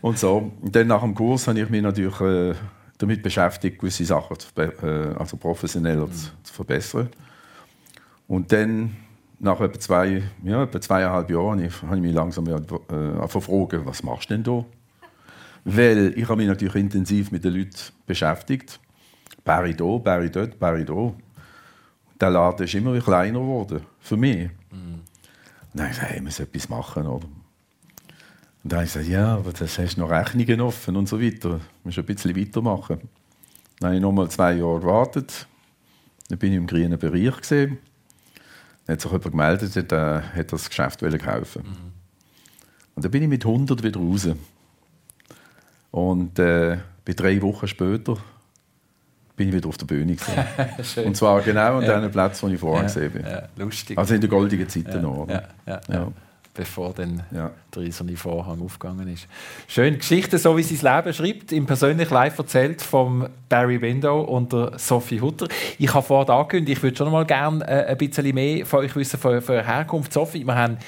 und so. Und dann nach dem Kurs habe ich mich natürlich äh, damit beschäftigt, gewisse Sachen zu, äh, also professioneller zu, zu verbessern. Und dann, nach etwa, zwei, ja, etwa zweieinhalb Jahren, habe ich, habe ich mich langsam äh, fragen, was machst du denn da? Weil ich habe mich natürlich intensiv mit den Leuten beschäftigt. Barry da, Barry dort, Barry da. Der Laden ist immer kleiner geworden, für mich. Dann habe ich gesagt, hey, muss etwas machen. Oder? Und dann habe ich gesagt, ja, aber das hast noch Rechnungen offen und so weiter. Du musst ein bisschen weitermachen. Dann habe ich nochmal zwei Jahre gewartet. Dann bin ich im grünen Bereich. Gewesen. Dann hat sich jemand gemeldet, äh, hat das Geschäft kaufen Und dann bin ich mit 100 wieder raus. Und äh, bei drei Wochen später bin ich wieder auf der Bühne. Gewesen. Und zwar genau an Ja. dem Platz, wo ich vorher gesehen bin. Ja, lustig. Also in der goldenen Zeiten ja, noch. ja, Oder? ja, ja. Ja. Bevor dann Ja. der eiserne Vorhang aufgegangen ist. Schön. Geschichte, so wie sie das Leben schreibt, im persönlich live erzählt vom Barry Window und der Sophie Hutter. Ich habe vorhin angekündigt, ich würde schon noch mal gerne äh, ein bisschen mehr von euch wissen, von, von eurer Herkunft. Sophie, wir haben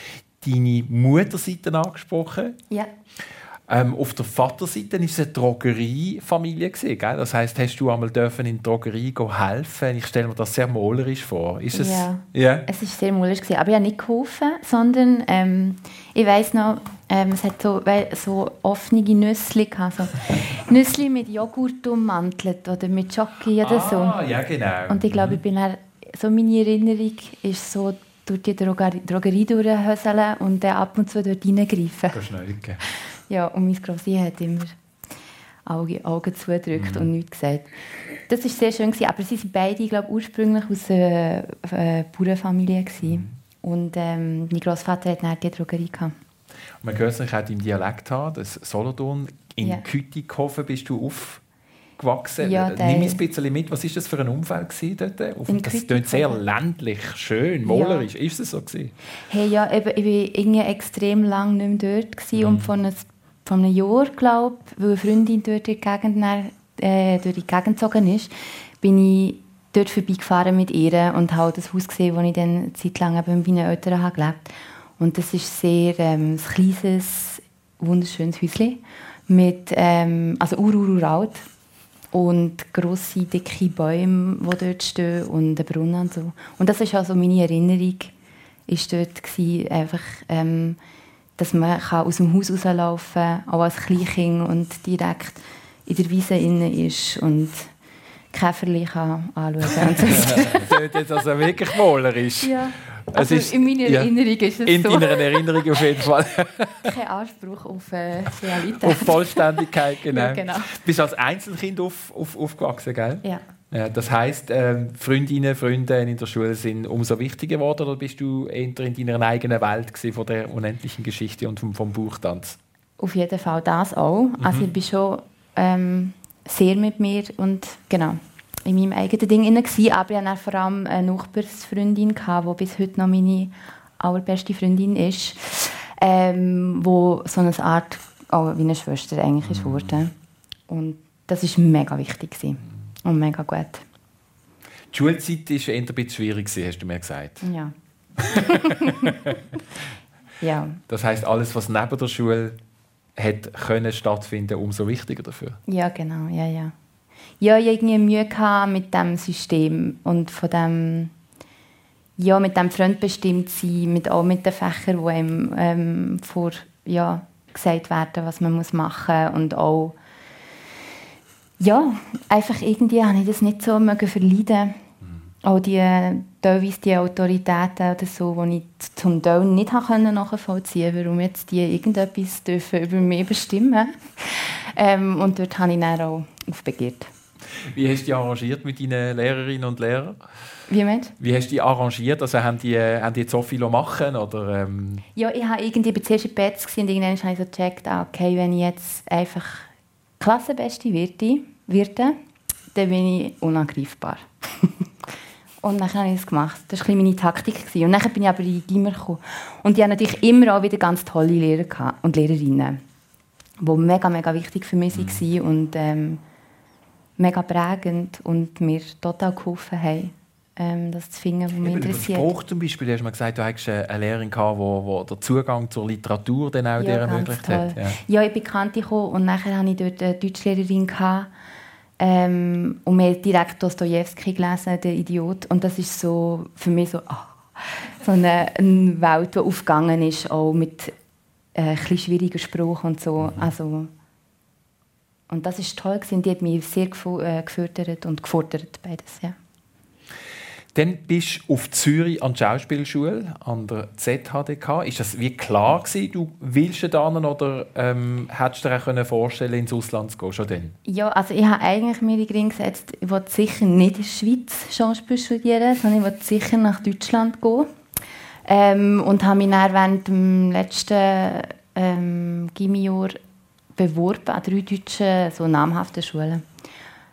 deine Mutterseite angesprochen. Ja. Ähm, auf der Vaterseite war es eine Drogeriefamilie. gewesen, Gell? Das heisst, hast du einmal dürfen in die Drogerie helfen? Ich stelle mir das sehr malerisch vor. Ist es? Ja. Ja. Es war sehr gewesen, aber ich habe nicht geholfen, sondern ähm, ich weiss noch, ähm, es hat so, so offene Nüssli gehabt, so Nüssli mit Joghurt ummantelt oder mit Schoki oder so. Ah, ja, genau. Und ich glaube, ich bin dann, so meine Erinnerung ist so durch die Drogerie, Drogerie durchhöseln und dann ab und zu dort reingreifen. Go schneuken. Ja, und mein Grossi hat immer Augen, Augen zugedrückt und nichts gesagt. Das war sehr schön, gewesen, aber sie sind beide, ich glaube ursprünglich aus einer äh, Bauernfamilie. Gewesen. Und ähm, mein Großvater hat dann die Drogerie. Gehabt. Man hört es auch im Dialekt haben, das Solothurn. In Ja. Kütikhofen bist du aufgewachsen. Ja, Nimm ein bisschen mit, was war das für ein Umfeld dort? Das klingt sehr ländlich, schön, malerisch. Ist es so gewesen? Hey, ja, eben, ich war extrem lange nicht mehr dort. Gewesen. Und von einem, von einem Jahr, glaube ich, weil eine Freundin dort in der Gegend äh, durch die Gegend gezogen ist, bin ich dort vorbeigefahren mit ihr und habe das Haus gesehen, wo ich dann eine Zeit lang eben bei meinen Eltern habe gelebt Und das ist sehr ähm, ein kleines, wunderschönes Häuschen mit, ähm, also ur, ur, uralt und grosse, dicke Bäume, die dort stehen und ein Brunnen und so. Und das ist also meine Erinnerung, ist dort gewesen, einfach, ähm, dass man kann aus dem Haus rauslaufen kann, auch als Kleinkind und direkt in der Wiese innen ist und Käferli kann anschauen kann. Das ist also wirklich wohlerisch. ja. Also ist- in meiner ja. Erinnerung ist es In so. deiner Erinnerung auf jeden Fall. Kein Anspruch auf äh, Realität. auf Vollständigkeit, genau. Ja, genau. Du bist als Einzelkind auf, auf, aufgewachsen, gell? Ja. Ja, das heisst, ähm, Freundinnen, Freunde in der Schule sind umso wichtiger geworden oder bist du eher in deiner eigenen Welt von der unendlichen Geschichte und vom, vom Buchtanz? Auf jeden Fall das auch. Also ich bin schon ähm, sehr mit mir und genau in meinem eigenen Ding inne gsi, aber ich hatte vor allem eine Nachbarsfreundin, die bis heute noch meine allerbeste Freundin ist, ähm, wo so eine Art auch wie eine Schwester eigentlich ist geworden. Und das ist mega wichtig gewesen. Und mega gut. Die Schulzeit war eher ein bisschen schwierig, hast du mir gesagt. Ja. ja. Das heisst, alles, was neben der Schule hat können stattfinden, umso wichtiger dafür. Ja, genau, ja, ja. Ja, ich hatte irgendwie Mühe mit dem System und von dem, ja, mit dem fremdbestimmt sein, mit, auch mit den Fächern, die einem ähm, vor, ja, gesagt werden, was man muss machen muss und auch, ja, einfach irgendwie habe ich das nicht so mögen verleiden. Auch die, teilweise die Autoritäten oder so, die ich zum Teil nicht habe nachvollziehen konnte, warum jetzt die irgendetwas dürfen über mich bestimmen ähm, Und dort habe ich dann auch aufbegehrt. Wie hast du dich arrangiert mit deinen Lehrerinnen und Lehrern? Wie meinst Wie hast du dich arrangiert? Also haben die, äh, haben die jetzt so viel machen? Oder, ähm, du? Ja, ich habe irgendwie bei zuerst in gewesen und irgendwann habe ich so gecheckt, ah, okay, wenn ich jetzt einfach Klassenbeste werde, werde dann bin ich unangreifbar. und dann habe ich das gemacht. Das war meine Taktik. Und dann bin ich aber in die Gimmer gekommen. Und die haben natürlich immer auch wieder ganz tolle Lehrer und Lehrerinnen, die mega, mega wichtig für mich waren und ähm, mega prägend und mir total geholfen haben, ähm, das zu finden, was mich Eben den interessiert. Spruch zum Beispiel, hast du mir gesagt, du hattest äh, eine Lehrerin, gehabt, wo der Zugang zur Literatur dann auch dir ganz ermöglicht toll. hat. Ja. Ja, ich bin Kante und nachher hatte ich dort eine Deutschlehrerin. Gehabt, ähm, und wir haben direkt Dostoevsky gelesen, «Der Idiot». Und das ist so für mich so, ah, so eine, eine Welt, die aufgegangen ist, auch mit äh, ein bisschen schwieriger Spruch und so. Also, und das ist toll gewesen. Die hat mich sehr äh, gefördert und gefordert, beides, ja. Dann bist du auf Zürich an der Schauspielschule, an der ZHDK. Ist das wie klar gewesen, du willst da oder ähm, hättest du dir auch vorstellen ins Ausland zu gehen, schon dann? Ja, also ich habe eigentlich mir in den Ring gesetzt, ich will sicher nicht in der Schweiz Schauspiel studieren, sondern ich will sicher nach Deutschland gehen. Ähm, und habe mich dann während dem letzten ähm, Gimmijahr beworben an drei deutschen so namhaften Schulen.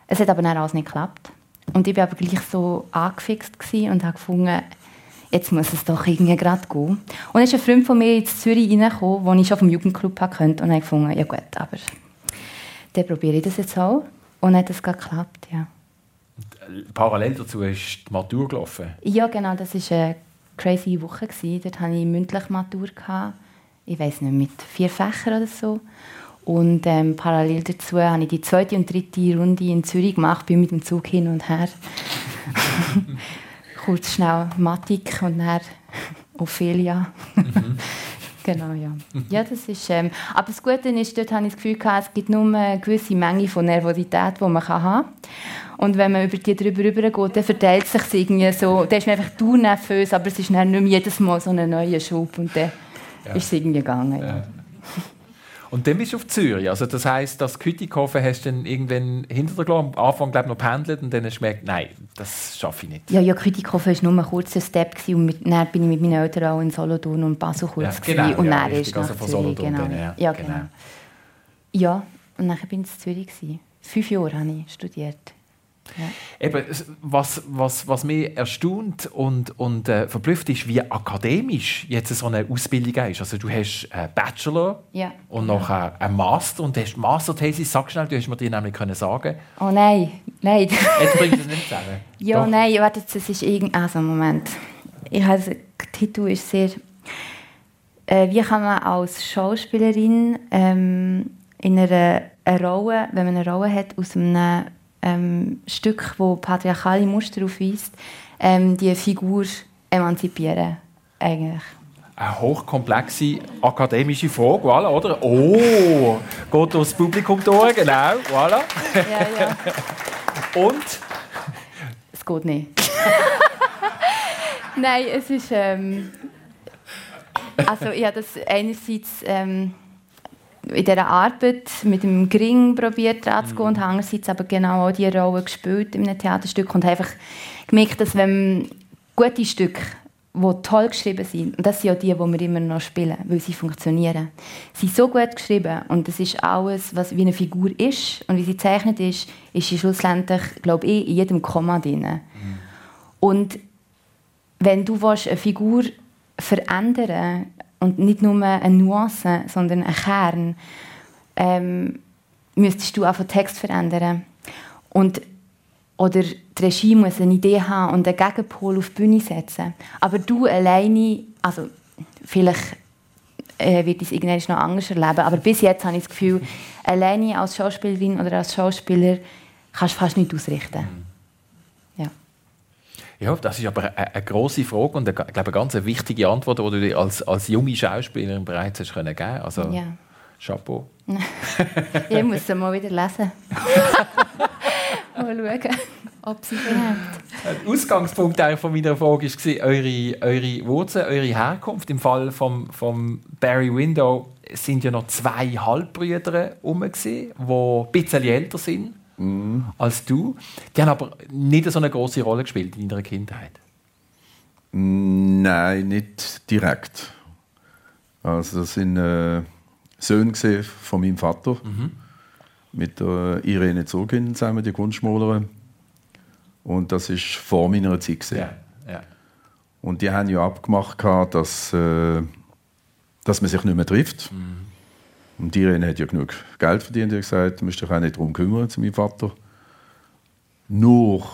Es hat aber dann alles nicht geklappt. Und ich war aber gleich so angefixt und habe gefunden, jetzt muss es doch irgendwie gerade gehen. Und dann ist ein Freund von mir in Zürich reingekommen, wo ich schon vom Jugendclub hatte und habe gefunden, ja gut, aber dann probiere ich das jetzt auch. Und dann hat es geklappt, ja. Parallel dazu ist die Matur gelaufen. Ja, genau, das war eine crazy Woche. Dort hatte ich mündlich Matur. Ich weiß nicht, mit vier Fächern oder so. Und ähm, parallel dazu habe ich die zweite und dritte Runde in Zürich gemacht, bin mit dem Zug hin und her. Kurz schnell Matik und dann Ophelia. genau, ja. ja das ist, ähm, aber das Gute ist, dort habe ich das Gefühl, gehabt, es gibt nur eine gewisse Menge von Nervosität, die man haben kann. Und wenn man über die drüber rübergeht, dann verteilt es sich irgendwie so. Dann ist man einfach du nervös, aber es ist dann nicht mehr jedes Mal so ein neuer Schub und dann ist es irgendwie gegangen. Ja. Und dann bist du auf Zürich. Also das heisst, das Kütikofen hast du dann irgendwann hinter dir gelassen. Am Anfang glaube ich, noch pendelt und dann hast du gemerkt, nein, das schaffe ich nicht. Ja, ja, Kütikofen war nur ein kurzer Step gewesen, und mit, dann bin ich mit meinen Eltern auch in Solothurn und Basel kurz Ja, gewesen, genau, und ja, dann richtig, ist nach also von Zürich, genau. dann, ja, ja, genau. genau. Ja, und dann bin ich in Zürich gewesen. Fünf Jahre habe ich studiert. Eben, es- was, was, was mich erstaunt und, und äh, verblüfft ist, wie akademisch jetzt so eine Ausbildung ist. Also du hast einen Bachelor Ja. und nachher einen Master und du hast Masterthesis, sag schnell, du hast mir die nämlich können sagen. Oh nein, nein. Jetzt bringt das nicht zusammen. Ja, Doch. nein, warte, das ist irgend... Also, Moment. Ich habe, der Titel ist sehr... Äh, wie kann man als Schauspielerin ähm, in einer eine Rolle, wenn man eine Rolle hat aus einem ähm, Stück, wo patriarchale Muster aufweist, ähm, die Figur emanzipieren, eigentlich. Eine hochkomplexe akademische Frage, voilà, oder? Oh, geht durchs Publikum durch, genau, voilà. Ja, ja. Und? Es geht nicht. Nein, es ist. Ähm, also, ich habe das einerseits ähm, in dieser Arbeit mit dem Gring probiert ranzugehen und andererseits aber genau auch diese Rolle gespielt in einem Theaterstück und einfach gemerkt, dass wenn gute Stücke, die toll geschrieben sind, und das sind ja die, die wir immer noch spielen, weil sie funktionieren, sind so gut geschrieben und das ist alles, was wie eine Figur ist und wie sie gezeichnet ist, ist sie schlussendlich, glaube ich, in jedem Komma drin. Und wenn du willst, eine Figur verändern und nicht nur eine Nuance, sondern einen Kern, ähm, müsstest du auch den Text verändern. Und, oder die Regie muss eine Idee haben und einen Gegenpol auf die Bühne setzen. Aber du alleine, also vielleicht äh, wird es irgendwann noch anders erleben, aber bis jetzt habe ich das Gefühl, alleine als Schauspielerin oder als Schauspieler kannst du fast nichts ausrichten. Ja. Das ist aber eine, eine grosse Frage und eine, ich glaube, eine ganz wichtige Antwort, die du dir als, als junge Schauspielerin bereits hast können geben Also, Ja. Chapeau. Ich muss sie mal wieder lesen. mal schauen, ob sie verhält. Der Ausgangspunkt von meiner Frage war eure, eure Wurzeln, eure Herkunft. Im Fall von vom Barry Window sind ja noch zwei Halbbrüder herum, die ein bisschen älter sind als du. Die haben aber nicht so eine große Rolle gespielt in deiner Kindheit. Nein, nicht direkt. Also das sind äh, Söhne von meinem Vater mit der Irene Zogin zusammen, die Kunstmalerin. Und das ist vor meiner Zeit gewesen. ja. Und die haben ja abgemacht, dass, äh, dass man sich nicht mehr trifft. Und die Irene hat ja genug Geld verdient. Die hat gesagt, du musst dich auch nicht darum kümmern, zu meinem Vater. Nur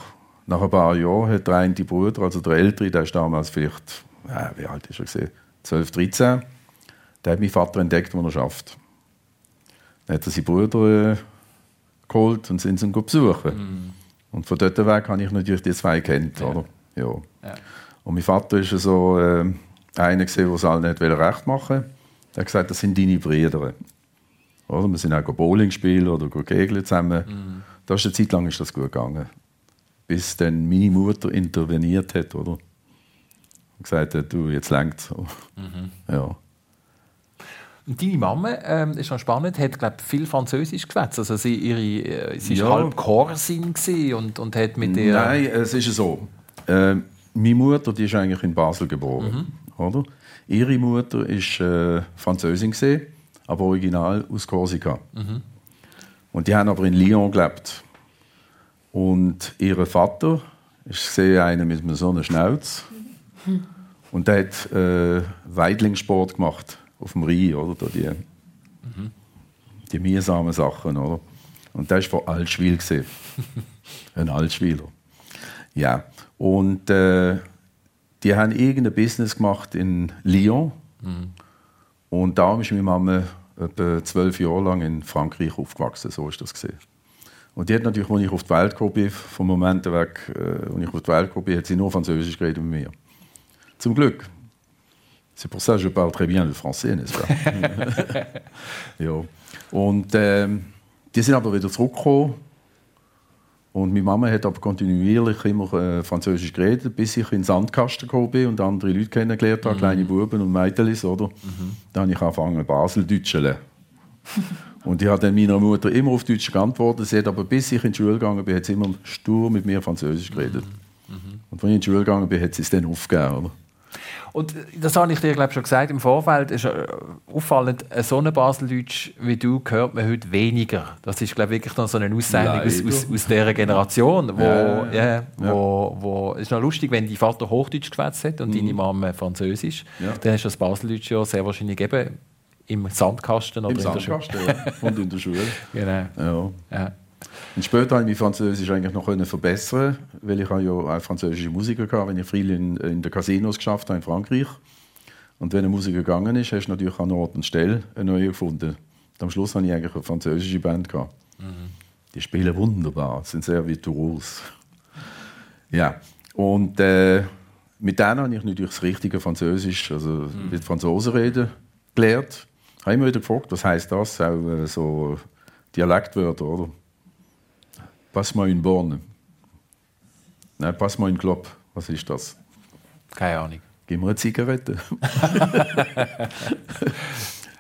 nach ein paar Jahren hat der eine Bruder, also der Ältere, der ist damals vielleicht, äh, wie alt ist er gewesen? 12, 13, der hat meinen Vater entdeckt, wo er schafft. Dann hat er seinen Bruder äh, geholt und sind ihn besuchen. Und von dort weg habe ich natürlich die zwei kennt, oder? Ja. Ja. Und mein Vater war so äh, einer, der es allen nicht recht machen wollte. Er hat gesagt, das sind deine Brüder. Oder? Wir sind auch Bowling spielen oder gegeln zusammen. Das ist eine Zeit lang ist das gut gegangen. Bis dann meine Mutter interveniert hat. Oder? Und gesagt hat, du, jetzt längt so. Ja. Und deine Mama, ähm, ist noch spannend, hat glaub, viel Französisch geschwätzt. Also sie, ihre, äh, sie Ja. war halb Korsin und, und hat mit ihr... Nein, es ist so. Äh, meine Mutter die ist eigentlich in Basel geboren. Oder? Ihre Mutter war äh, Französin, gewesen, aber original aus Korsika. Und die haben aber in Lyon gelebt. Und ihr Vater ist gesehen, einer mit so einer Schnauz. Und der hat äh, Weidlingssport gemacht auf dem Rhein, oder? Da die, die mühsamen Sachen, oder? Und der war von Altschwil. Ein Altschwiler. Ja. Und äh, die haben irgendein Business gemacht in Lyon. Und da ist meine Mama etwa zwölf Jahre lang in Frankreich aufgewachsen. So ist das gesehen. Und die hat natürlich, als ich auf die Welt gekommen bin, vom Moment weg, äh, als ich auf die Welt gekommen bin, hat sie nur Französisch geredet mit mir. Zum Glück. C'est pour ça que je parle très bien le français, n'est-ce pas? ja. Und ähm, die sind aber wieder zurückgekommen. Und meine Mama hat aber kontinuierlich immer äh, Französisch geredet, bis ich in den Sandkasten gekommen bin und andere Leute kennengelernt habe, kleine Buben und Mädchen, oder? Dann habe ich angefangen, Basel Deutscheln. und ich habe dann meiner Mutter immer auf Deutsch geantwortet. Sie hat aber, bis ich in die Schule gegangen bin, hat sie immer stur mit mir Französisch geredet. Und als ich in die Schule gegangen bin, hat sie es dann aufgegeben, oder? Und das habe ich dir glaube schon gesagt im Vorfeld. Ist äh, auffallend, äh, so eine Baseldeutsch wie du hört man heute weniger. Das ist glaube ich wirklich noch so eine Aussendung aus, aus, aus dieser Generation, wo, Ja, ja, ja. wo, wo ist noch lustig, wenn dein Vater Hochdeutsch geschwätzt hat und deine Mama Französisch, Mhm. Ja. dann du das Baseldeutsch ja sehr wahrscheinlich eben im Sandkasten oder Im in der Schule. Sandkasten und in der Schule. Genau. Ja. Und später habe ich mein Französisch eigentlich noch können verbessern, weil ich habe ja auch französische Musiker hatte, wenn ich viel in, in den Casinos geschafft habe in Frankreich. Und wenn ein Musiker gegangen ist, hast du natürlich an Ort und Stelle einen neuen gefunden. Und am Schluss hatte ich eigentlich eine französische Band gehabt. Die spielen wunderbar, sind sehr virtuos. Ja, und äh, mit denen habe ich natürlich das richtige Französisch, also mit Franzosen reden, gelernt. Ich habe immer wieder gefragt, was heißt das? Auch äh, so Dialektwörter, oder? Pass mal in Borne. Nein, pass mal in Klopp. Was ist das? Keine Ahnung. Gib mir eine Zigarette.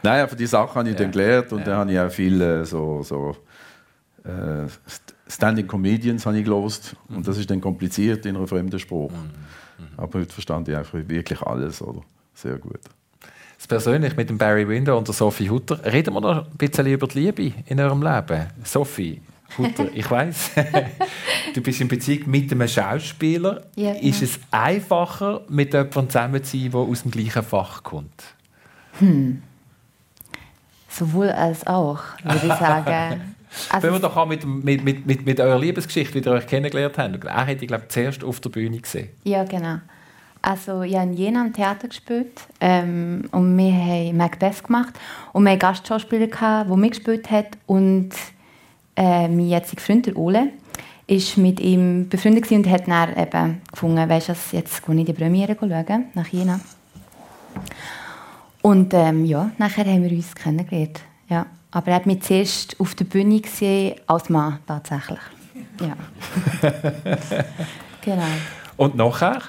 Nein, aber die Sache habe ich dann gelernt und dann habe ich auch viele so, so äh, St- Standing Comedians habe ich gelost und das ist dann kompliziert in einer fremden Sprache. Aber heute verstand ich einfach wirklich alles, oder? Sehr gut. Das persönlich mit dem Barry Window und der Sophie Hutter. Reden wir noch ein bisschen über die Liebe in eurem Leben. Sophie Hutter, ich weiß, du bist in Beziehung mit einem Schauspieler. Ja, genau. Ist es einfacher, mit jemandem zusammen zu sein, der aus dem gleichen Fach kommt? Sowohl als auch, würde ich sagen. Also, Wenn wir doch auch mit, mit, mit, mit, mit eurer Liebesgeschichte, wie ihr euch kennengelernt habt. Er hätte ich glaube zuerst auf der Bühne gesehen. Ja, genau. Also, ich habe in Jena am Theater gespielt ähm, und wir haben Macbeth gemacht und wir hatten Gastschauspieler, der mitgespielt hat und äh, mein jetziger Freund, der Ole, ist mit ihm befreundet und hat dann eben gefunden, weißt du, jetzt gehe ich die Premiere schauen, nach Jena. Und ähm, ja, nachher haben wir uns kennengelernt. Ja. Aber er hat mich zuerst auf der Bühne gesehen, als Mann tatsächlich. Ja. genau. Und nachher?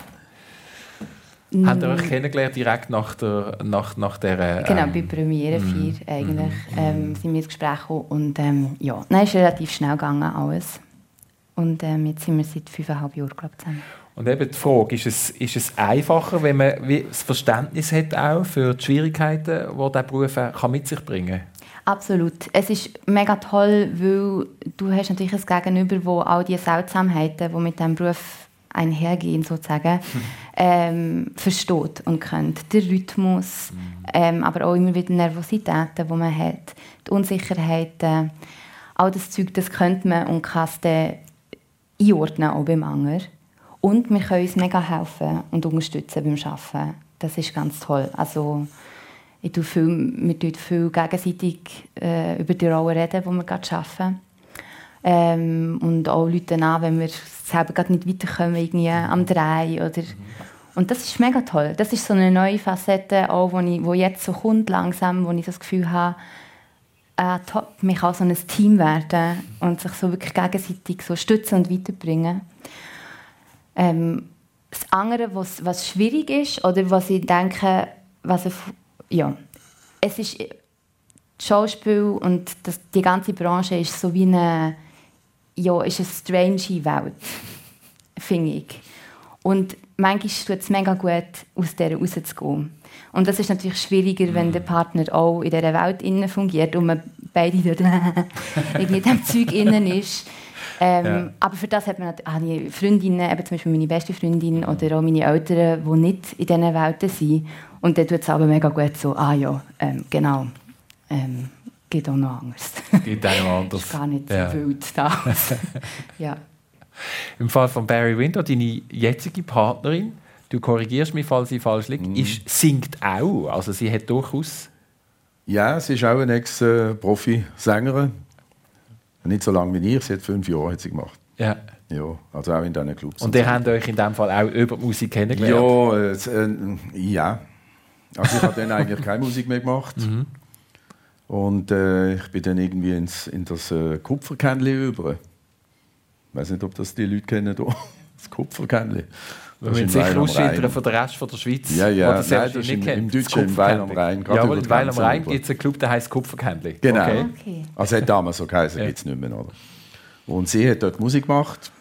Habt ihr euch kennengelernt direkt nach der, nach, nach der Genau, ähm, bei Premiere 4 eigentlich ähm, sind wir ins Gespräch gekommen und ähm, ja, dann ist relativ schnell gegangen alles. Und ähm, jetzt sind wir seit fünfeinhalb Jahren glaub, zusammen. Und eben die Frage, ist es, ist es einfacher, wenn man wie das Verständnis hat auch für die Schwierigkeiten, die dieser Beruf kann mit sich bringen Absolut. Es ist mega toll, weil du hast natürlich ein Gegenüber, wo all die Seltsamheiten, die mit diesem Beruf einhergehen, sozusagen, ähm, versteht und kennt. Der Rhythmus, ähm, aber auch immer wieder Nervositäten, die man hat, die Unsicherheiten, all das Zeug, das könnte man und kann es dann einordnen, auch beim anderen. Und wir können uns mega helfen und unterstützen beim Arbeiten. Das ist ganz toll. Also, ich tue viel, wir tun viel gegenseitig äh, über die Rolle reden, die wir gerade arbeiten. Ähm, und auch Leute an, wenn wir selber gerade nicht weiterkommen, irgendwie am Drei oder und das ist mega toll. Das ist so eine neue Facette, auch, wo, ich, wo jetzt so kommt langsam, wo ich das Gefühl habe, äh, top, man kann so ein Team werden und sich so wirklich gegenseitig so stützen und weiterbringen. Ähm, das andere, was, was schwierig ist, oder was ich denke, was ich, ja, es ist das Schauspiel und das, die ganze Branche ist so wie eine, ja, ist eine strange Welt, finde ich. Und manchmal tut es mega gut, aus dieser rauszugehen. Und das ist natürlich schwieriger, wenn der Partner auch in dieser Welt innen fungiert und man beide dort irgendwie in diesem Zeug innen ist. Ähm, Ja. Aber für das hat man nat- habe ich Freundinnen, eben zum Beispiel meine beste Freundin oder auch meine Eltern, die nicht in diesen Welten sind. Und dann tut es aber mega gut so, ah ja, ähm, genau, ähm, geht auch noch anders. Gibt auch noch anders. ist gar nicht Ja. so wild da. ja. Im Fall von Barry Winter, deine jetzige Partnerin, du korrigierst mich, falls ich falsch liege, Mhm. ist, singt auch. Also sie hat durchaus... Ja, sie ist auch eine Ex-Profi-Sängerin. Nicht so lange wie ich, sie hat fünf Jahre hat sie gemacht. Ja. Ja, also auch in diesen Clubs. Und ihr habt euch in dem Fall auch über die Musik kennengelernt? Ja, äh, äh, ja. Also ich habe dann eigentlich keine Musik mehr gemacht. Mhm. Und äh, ich bin dann irgendwie ins, in das äh, Kupferkännchen über. Ich weiß nicht, ob das die Leute kennen. hier. Das Kupferkännchen. Wir Das müssen sicher ausschildern von der Rest von der Schweiz, Ja, ja. das Nein, selbst das ist nicht im- im Deutschen, im Weil am. Rhein, Ja, aber die in Weil am Rhein gibt es einen Club, der heißt Kupferkännchen. Genau. Okay. Okay. Also hat damals so geheißen, Ja. gibt es nicht mehr. Oder? Und sie hat dort Musik gemacht.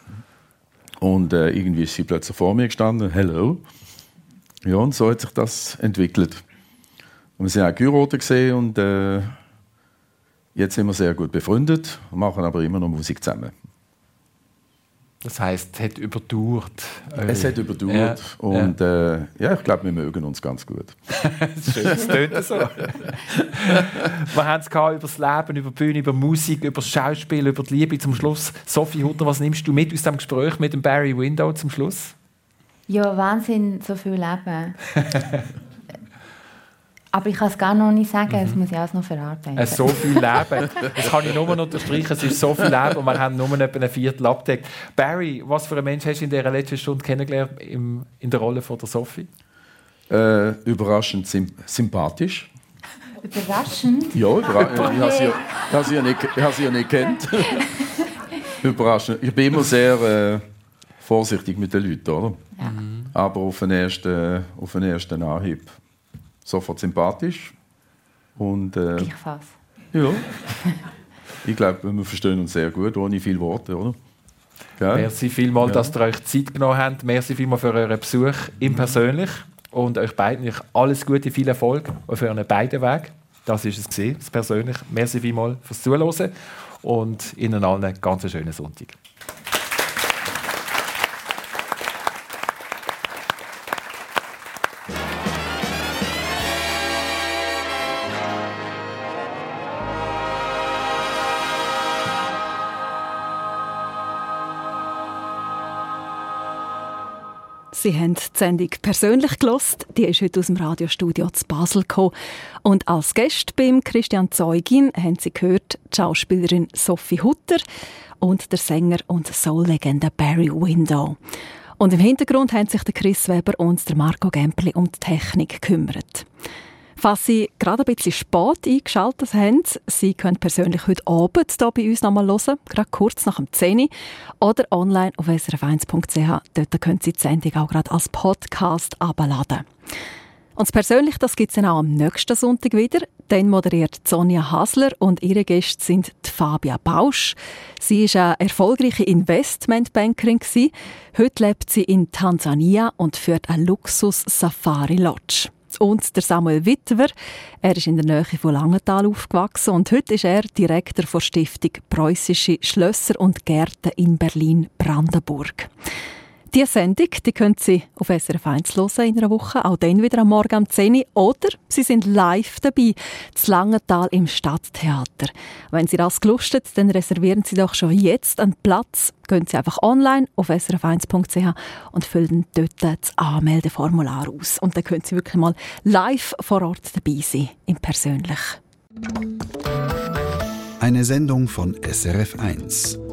Und äh, irgendwie ist sie plötzlich vor mir gestanden. Hello. ja, und so hat sich das entwickelt. Und wir sind auch geheiratet gesehen und äh, jetzt sind wir sehr gut befreundet, machen aber immer noch Musik zusammen. Das heisst, es hat überdauert. Es hat überdauert Ja, und Äh, ja, ich glaube, wir mögen uns ganz gut. Das tönt so. wir haben es über das Leben, über die Bühne, über Musik, über das Schauspiel, über die Liebe. Zum Schluss, Sophie Hutter, was nimmst du mit aus dem Gespräch mit dem Barry Window zum Schluss? Ja, Wahnsinn, so viel Leben. Aber ich kann es gar noch nicht sagen, das muss ich alles noch verarbeiten. Äh, so viel Leben. Das kann ich nur unterstreichen. Es ist so viel Leben und wir haben nur etwa ein Viertel abgedeckt. Barry, was für einen Mensch hast du in dieser letzten Stunde kennengelernt im, in der Rolle von der Sophie? Äh, überraschend symp sympathisch. Überraschend. Ja, überra ich habe sie, ja- habe sie, ja nicht, ich habe sie ja nicht kennt. Überraschend. Ich bin immer sehr äh, vorsichtig mit den Leuten, oder? Aber auf den ersten, auf den ersten Anhieb sofort sympathisch. Und äh, Gleichfalls. ja, ich glaube, wir verstehen uns sehr gut, ohne viele Worte, oder? Gell? Merci vielmals, Ja. dass ihr euch Zeit genommen habt. Merci vielmals für euren Besuch im Persönlich. Und euch beiden alles Gute, viel Erfolg auf euren beiden Weg. Das ist es gesehen, das Persönlich. Merci vielmals fürs Zuhören und Ihnen allen einen ganz schönen Sonntag. Sie haben die Sendung persönlich gelost. Die ist heute aus dem Radiostudio zu Basel gekommen. Und als Gast beim Christian Zeugin haben Sie gehört die Schauspielerin Sophie Hutter und der Sänger und Soul-Legende Barry Window. Und im Hintergrund haben sich der Chris Weber und der Marco Gemperli um die Technik gekümmert. Falls Sie gerade ein bisschen spät eingeschaltet haben, Sie können persönlich heute Abend hier bei uns nochmal hören, gerade kurz nach dem 10 Uhr, oder online auf srf1.ch. Dort können Sie die Sendung auch gerade als Podcast abladen. Und persönlich, das gibt es dann auch am nächsten Sonntag wieder. Dann moderiert Sonja Hasler und ihre Gäste sind Fabia Bausch. Sie ist eine erfolgreiche Investmentbankerin. Heute lebt sie in Tansania und führt eine Luxus-Safari-Lodge. Und der Samuel Witwer, er ist in der Nähe von Langenthal aufgewachsen und heute ist er Direktor der Stiftung Preußische Schlösser und Gärten in Berlin-Brandenburg. Diese Sendung die können Sie auf SRF 1 hören in einer Woche, auch dann wieder am Morgen um 10 Uhr. Oder Sie sind live dabei, zu Langenthal im Stadttheater. Wenn Sie das gelustet, dann reservieren Sie doch schon jetzt einen Platz. Gehen Sie einfach online auf srf1.ch und füllen dort das Anmeldeformular aus. Und dann können Sie wirklich mal live vor Ort dabei sein, im Persönlich. Eine Sendung von SRF1.